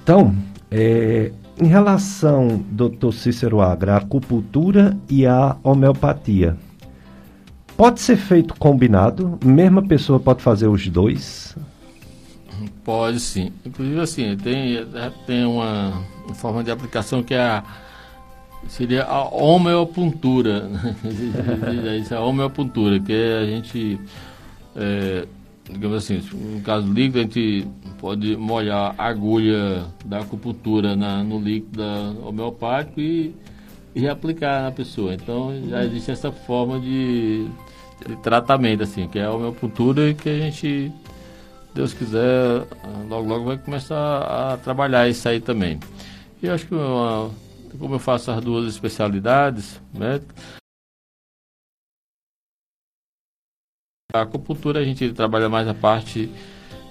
Então, é, em relação, doutor Cícero Agra, à acupuntura e à homeopatia, pode ser feito combinado? Mesma pessoa pode fazer os dois? Pode sim. Inclusive assim, tem, tem uma, uma forma de aplicação que é a Seria a homeopuntura. *laughs* Isso é a homeopuntura, que a gente, é, digamos assim, no caso líquido, a gente pode molhar a agulha da acupuntura na, no líquido homeopático e, e reaplicar na pessoa. Então já existe essa forma de, de tratamento, assim, que é a homeopuntura e que a gente, Deus quiser, logo logo vai começar a trabalhar isso aí também. E acho que uma, como eu faço as duas especialidades? A acupuntura a gente trabalha mais a parte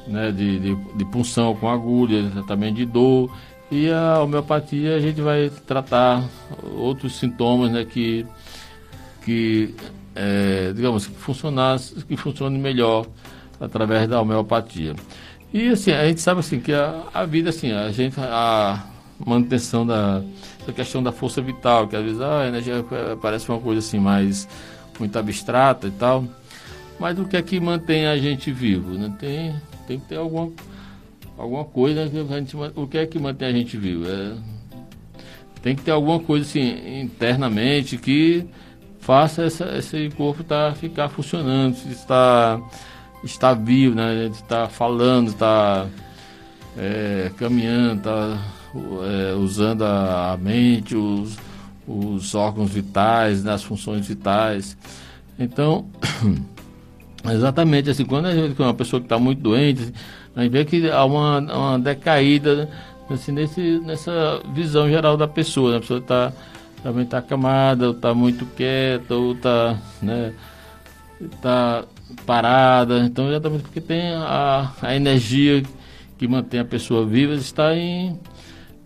né, de, de, de punção com agulha, tratamento de dor. E a homeopatia a gente vai tratar outros sintomas né, que, que é, digamos, que, funcionar, que funcione melhor através da homeopatia. E assim, a gente sabe assim que a, a vida, assim, a gente, a manutenção da, essa questão da força vital, que às vezes ah, a energia parece uma coisa assim mais muito abstrata e tal. Mas o que é que mantém a gente vivo? Né? Tem, tem que ter alguma, alguma coisa que a gente, o que é que mantém a gente vivo? É, tem que ter alguma coisa assim internamente que faça essa, esse corpo tá, ficar funcionando, está está vivo, né? Está falando, está é, caminhando, está é, usando a, a mente, os, os, órgãos vitais, né, as funções vitais. Então, *clears throat* exatamente assim, quando a gente, uma pessoa que está muito doente, a gente vê que há uma, uma decaída assim, nesse, nessa visão geral da pessoa. Né? A pessoa está também está acamada, ou está muito quieta, ou está né, tá parada. Então, exatamente porque tem a, a energia que mantém a pessoa viva está em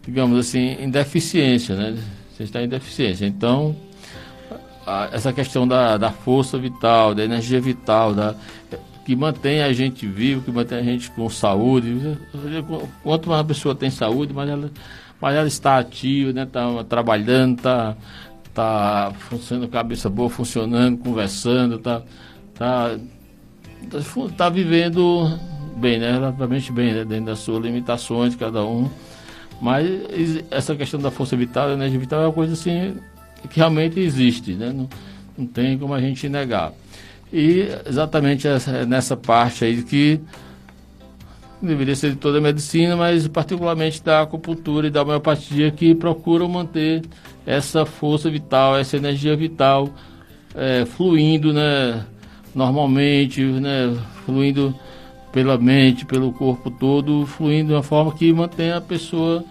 digamos assim, em deficiência, né? Você está em deficiência. Então, a, essa questão da, da força vital, da energia vital, da, que mantém a gente vivo, que mantém a gente com saúde. Quanto mais a pessoa tem saúde, mais ela, mais ela está ativa, né? Está trabalhando, está tá funcionando, cabeça boa, funcionando, conversando, está tá, tá, tá vivendo bem, né? Relativamente bem, né? Dentro das suas limitações, cada um. Mas essa questão da força vital, da energia vital é uma coisa assim que realmente existe, né? não, não tem como a gente negar. E exatamente essa, nessa parte aí que deveria ser de toda a medicina, mas particularmente da acupuntura e da homeopatia que procuram manter essa força vital, essa energia vital é, fluindo né, normalmente, né, fluindo pela mente, pelo corpo todo, fluindo de uma forma que mantém a pessoa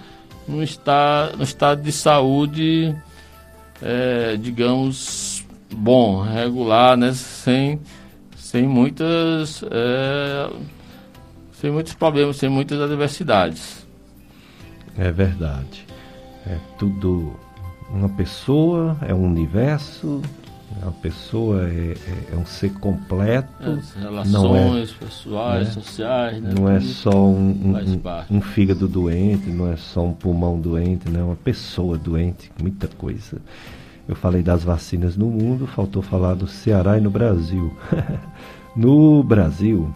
no estado, no estado de saúde, é, digamos, bom, regular, né? sem, sem muitas. É, sem muitos problemas, sem muitas adversidades. É verdade. É tudo uma pessoa, é um universo, a pessoa é, é, é um ser completo. As relações é, pessoais, né? sociais. Né? Não é só um, um, um, fígado doente, não é só um pulmão doente, não é uma pessoa doente, muita coisa. Eu falei das vacinas no mundo, faltou falar do Ceará e no Brasil. *laughs* no Brasil,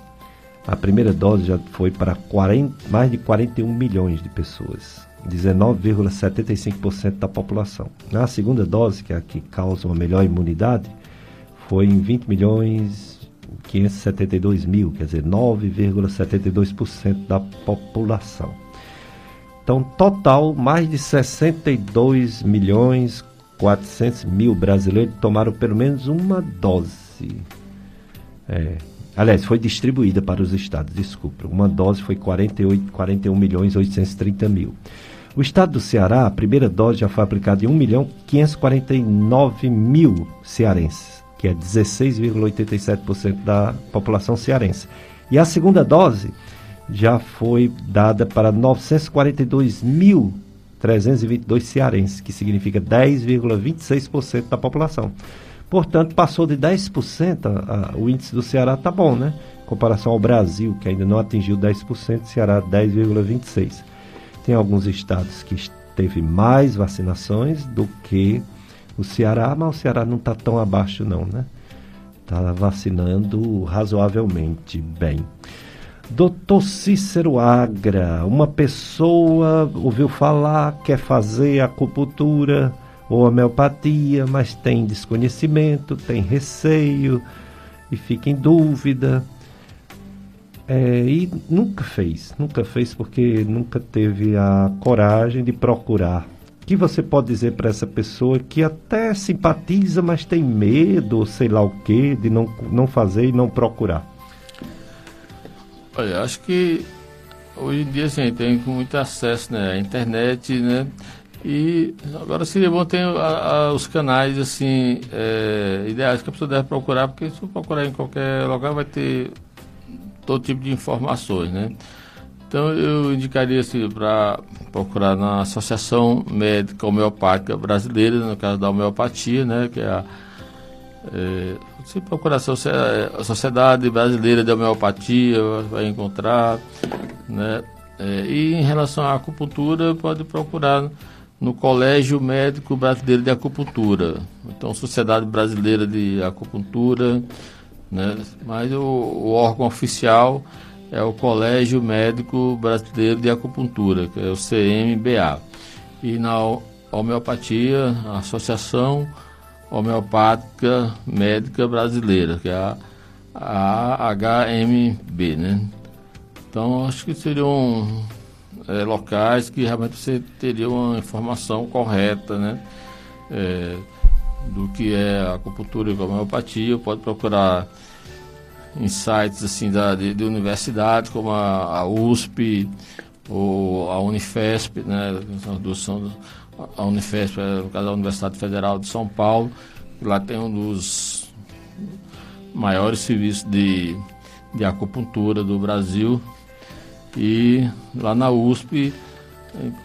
a primeira dose já foi para 40, mais de 41 milhões de pessoas. 19,75% da população. Na segunda dose, que é a que causa uma melhor imunidade, foi em 20 milhões 572 mil, quer dizer, 9,72% da população. Então, total, mais de 62 milhões 400 mil brasileiros tomaram pelo menos uma dose. É, aliás, foi distribuída para os estados, desculpa. Uma dose foi 48, 41 milhões 830 mil. O estado do Ceará, a primeira dose já foi aplicada em 1 milhão 549 mil cearenses, que é 16,87% da população cearense. E a segunda dose já foi dada para 942.322 cearenses, que significa 10,26% da população. Portanto, passou de 10%, a, a, o índice do Ceará está bom, né? Em comparação ao Brasil, que ainda não atingiu 10%, Ceará 10,26%. Tem alguns estados que teve mais vacinações do que o Ceará, mas o Ceará não está tão abaixo não, né? Está vacinando razoavelmente bem. Doutor Cícero Agra, uma pessoa ouviu falar, quer fazer acupuntura, ou homeopatia, mas tem desconhecimento, tem receio e fica em dúvida. É, e nunca fez, nunca fez porque nunca teve a coragem de procurar. O que você pode dizer para essa pessoa que até simpatiza, mas tem medo, sei lá o que, de não, não fazer e não procurar? Olha, acho que hoje em dia assim, tem muito acesso né, à internet, né? E agora seria bom ter a, a, os canais assim é, ideais que a pessoa deve procurar, porque se procurar em qualquer lugar vai ter todo tipo de informações, né? Então eu indicaria assim, para procurar na Associação Médica Homeopática Brasileira, no caso da homeopatia, né, que é a é, procurar a Sociedade Brasileira de Homeopatia, vai encontrar. Né? É, e em relação à acupuntura, pode procurar no Colégio Médico Brasileiro de Acupuntura. Então, Sociedade Brasileira de Acupuntura, né? mas o, o órgão oficial é o Colégio Médico Brasileiro de Acupuntura, que é o CMBA. E na homeopatia, a Associação Homeopática Médica Brasileira, que é a, a HMB, né? Então, acho que seriam é, locais que realmente você teria uma informação correta, né? É, do que é acupuntura e homeopatia, pode procurar em sites assim da, de, de universidades como a, a, USP ou a Unifesp, né? Do, são, a Unifesp, é, no caso da Universidade Federal de São Paulo, lá tem um dos maiores serviços de, de acupuntura do Brasil. E lá na USP,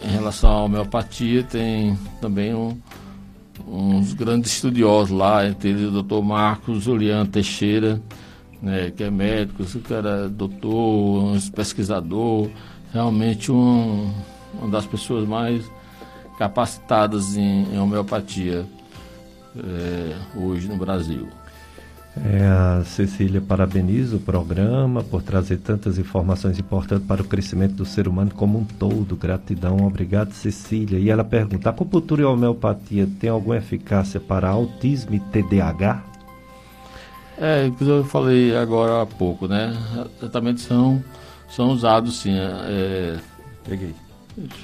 em relação à homeopatia, tem também um, uns grandes estudiosos lá, entre eles o doutor Marcos Juliano Teixeira, né, que é médico, que era doutor, um pesquisador, realmente um, uma das pessoas mais capacitadas em, em homeopatia é, hoje no Brasil. É, a Cecília parabeniza o programa por trazer tantas informações importantes para o crescimento do ser humano como um todo. Gratidão, obrigado, Cecília. E ela pergunta: a acupuntura e a homeopatia tem alguma eficácia para autismo e TDAH? É, eu falei agora há pouco, né? Tratamentos são, são usados sim. É, Peguei.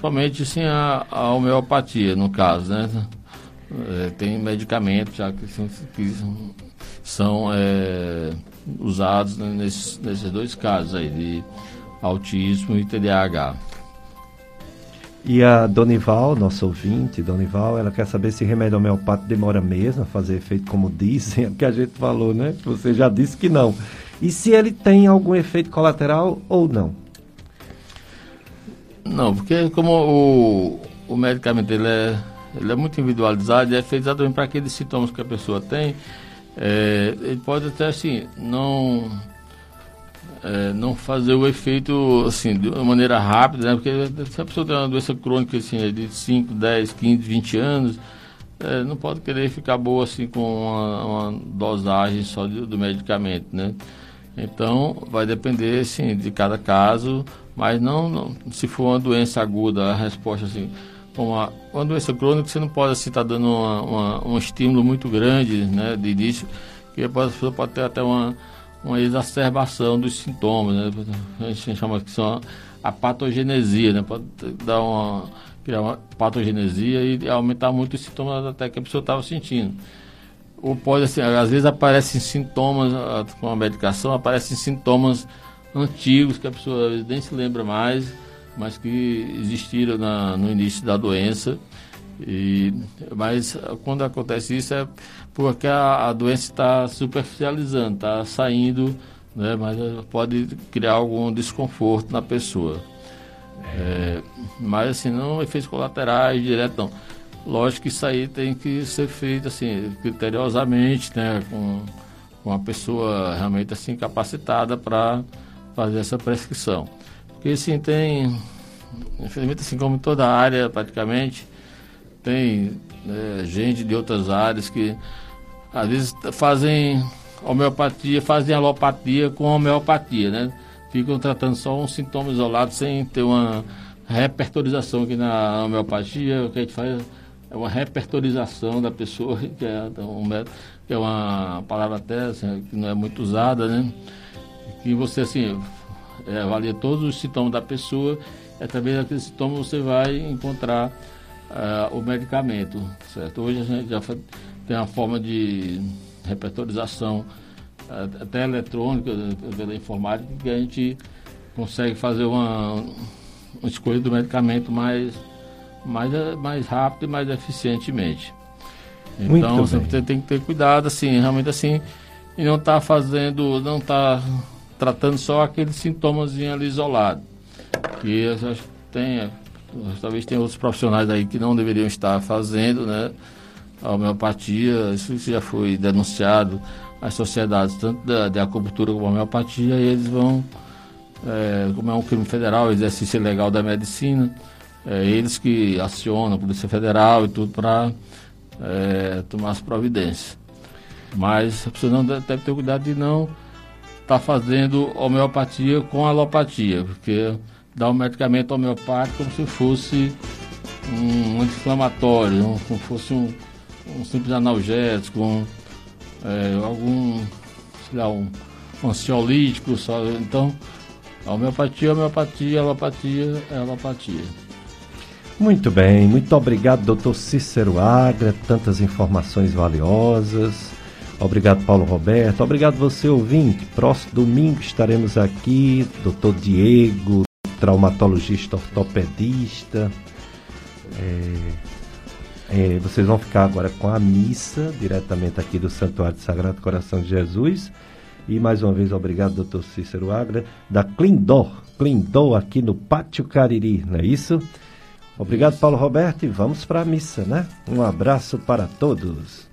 Somente sim a, a homeopatia, no caso, né? É, tem medicamentos já que, que são é, usados nesses, nesses dois casos aí, de autismo e TDAH. E a Donival, nossa ouvinte, Donival, ela quer saber se remédio homeopático demora mesmo a fazer efeito como dizem, *laughs* é que a gente falou, né? Você já disse que não. E se ele tem algum efeito colateral ou não? Não, porque como o, o medicamento ele é ele é muito individualizado e é feito exatamente para aqueles sintomas que a pessoa tem. É, ele pode até assim não é, não fazer o efeito assim de uma maneira rápida, né? Porque se a pessoa tem uma doença crônica assim de 5, 10, 15, 20 anos, é, não pode querer ficar boa assim com uma, uma dosagem só de, do medicamento, né? Então vai depender assim de cada caso, mas não, não se for uma doença aguda, a resposta assim uma, uma doença crônica, você não pode assim, estar tá dando uma, uma, um estímulo muito grande né, de início, que a pessoa pode ter até uma, uma exacerbação dos sintomas, né? A gente chama que são a patogenesia, né? Pode dar uma criar uma patogenesia e aumentar muito os sintomas até que a pessoa estava sentindo. Ou pode assim, às vezes aparecem sintomas com a medicação, aparecem sintomas antigos que a pessoa nem se lembra mais mas que existiram na, no início da doença. E, mas quando acontece isso é porque a, a doença está superficializando, está saindo, né, mas pode criar algum desconforto na pessoa. É, mas assim, não efeitos colaterais direto não. Lógico que isso aí tem que ser feito assim, criteriosamente, né, com, com uma pessoa realmente assim capacitada para fazer essa prescrição. Porque assim, tem, infelizmente assim como toda área praticamente, tem né, gente de outras áreas que às vezes fazem homeopatia, fazem alopatia com homeopatia, né? Ficam tratando só um sintoma isolado sem ter uma repertorização aqui na homeopatia, o que a gente faz é uma repertorização da pessoa, *laughs* que é, um, que é uma palavra até assim, que não é muito usada, né? Que você, assim, é, avalia todos os sintomas da pessoa, e através daqueles sintomas você vai encontrar uh, o medicamento, certo? Hoje a gente já tem uma forma de repertorização uh, até eletrônica, pela informática, que a gente consegue fazer uma, uma escolha do medicamento mais mais, mais rápido e mais eficientemente. Então você tem que ter cuidado, assim, realmente assim, e não estar tá fazendo, não estar tá tratando só aqueles sintomas ali isolado. Que tem, talvez tenha outros profissionais aí que não deveriam estar fazendo, né? A homeopatia, isso já foi denunciado às sociedades, tanto da, de acupuntura como a homeopatia, e eles vão, é, como é um crime federal, exercício ilegal da medicina, é, eles que acionam a Polícia Federal e tudo para é, tomar as providências. Mas a pessoa não deve, deve ter cuidado de não estar tá fazendo homeopatia com alopatia, porque dá um medicamento homeopático como se fosse um anti-inflamatório, um, como fosse um, um simples analgésico, um, é, algum, sei lá, um, um ansiolítico, então a homeopatia, homeopatia, alopatia é alopatia. Muito bem, muito obrigado, doutor Cícero Agra, tantas informações valiosas. Obrigado, Paulo Roberto. Obrigado, você ouvinte. Próximo domingo estaremos aqui, doutor Diego, traumatologista ortopedista. É, é, vocês vão ficar agora com a missa, diretamente aqui do Santuário de Sagrado Coração de Jesus. E mais uma vez, obrigado, doutor Cícero Agra, da Clindor. Clindor aqui no Pátio Cariri, não é isso? Obrigado, Paulo Roberto, e vamos para a missa, né? Um abraço para todos.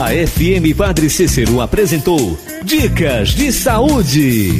A FM Padre Cícero apresentou Dicas de Saúde.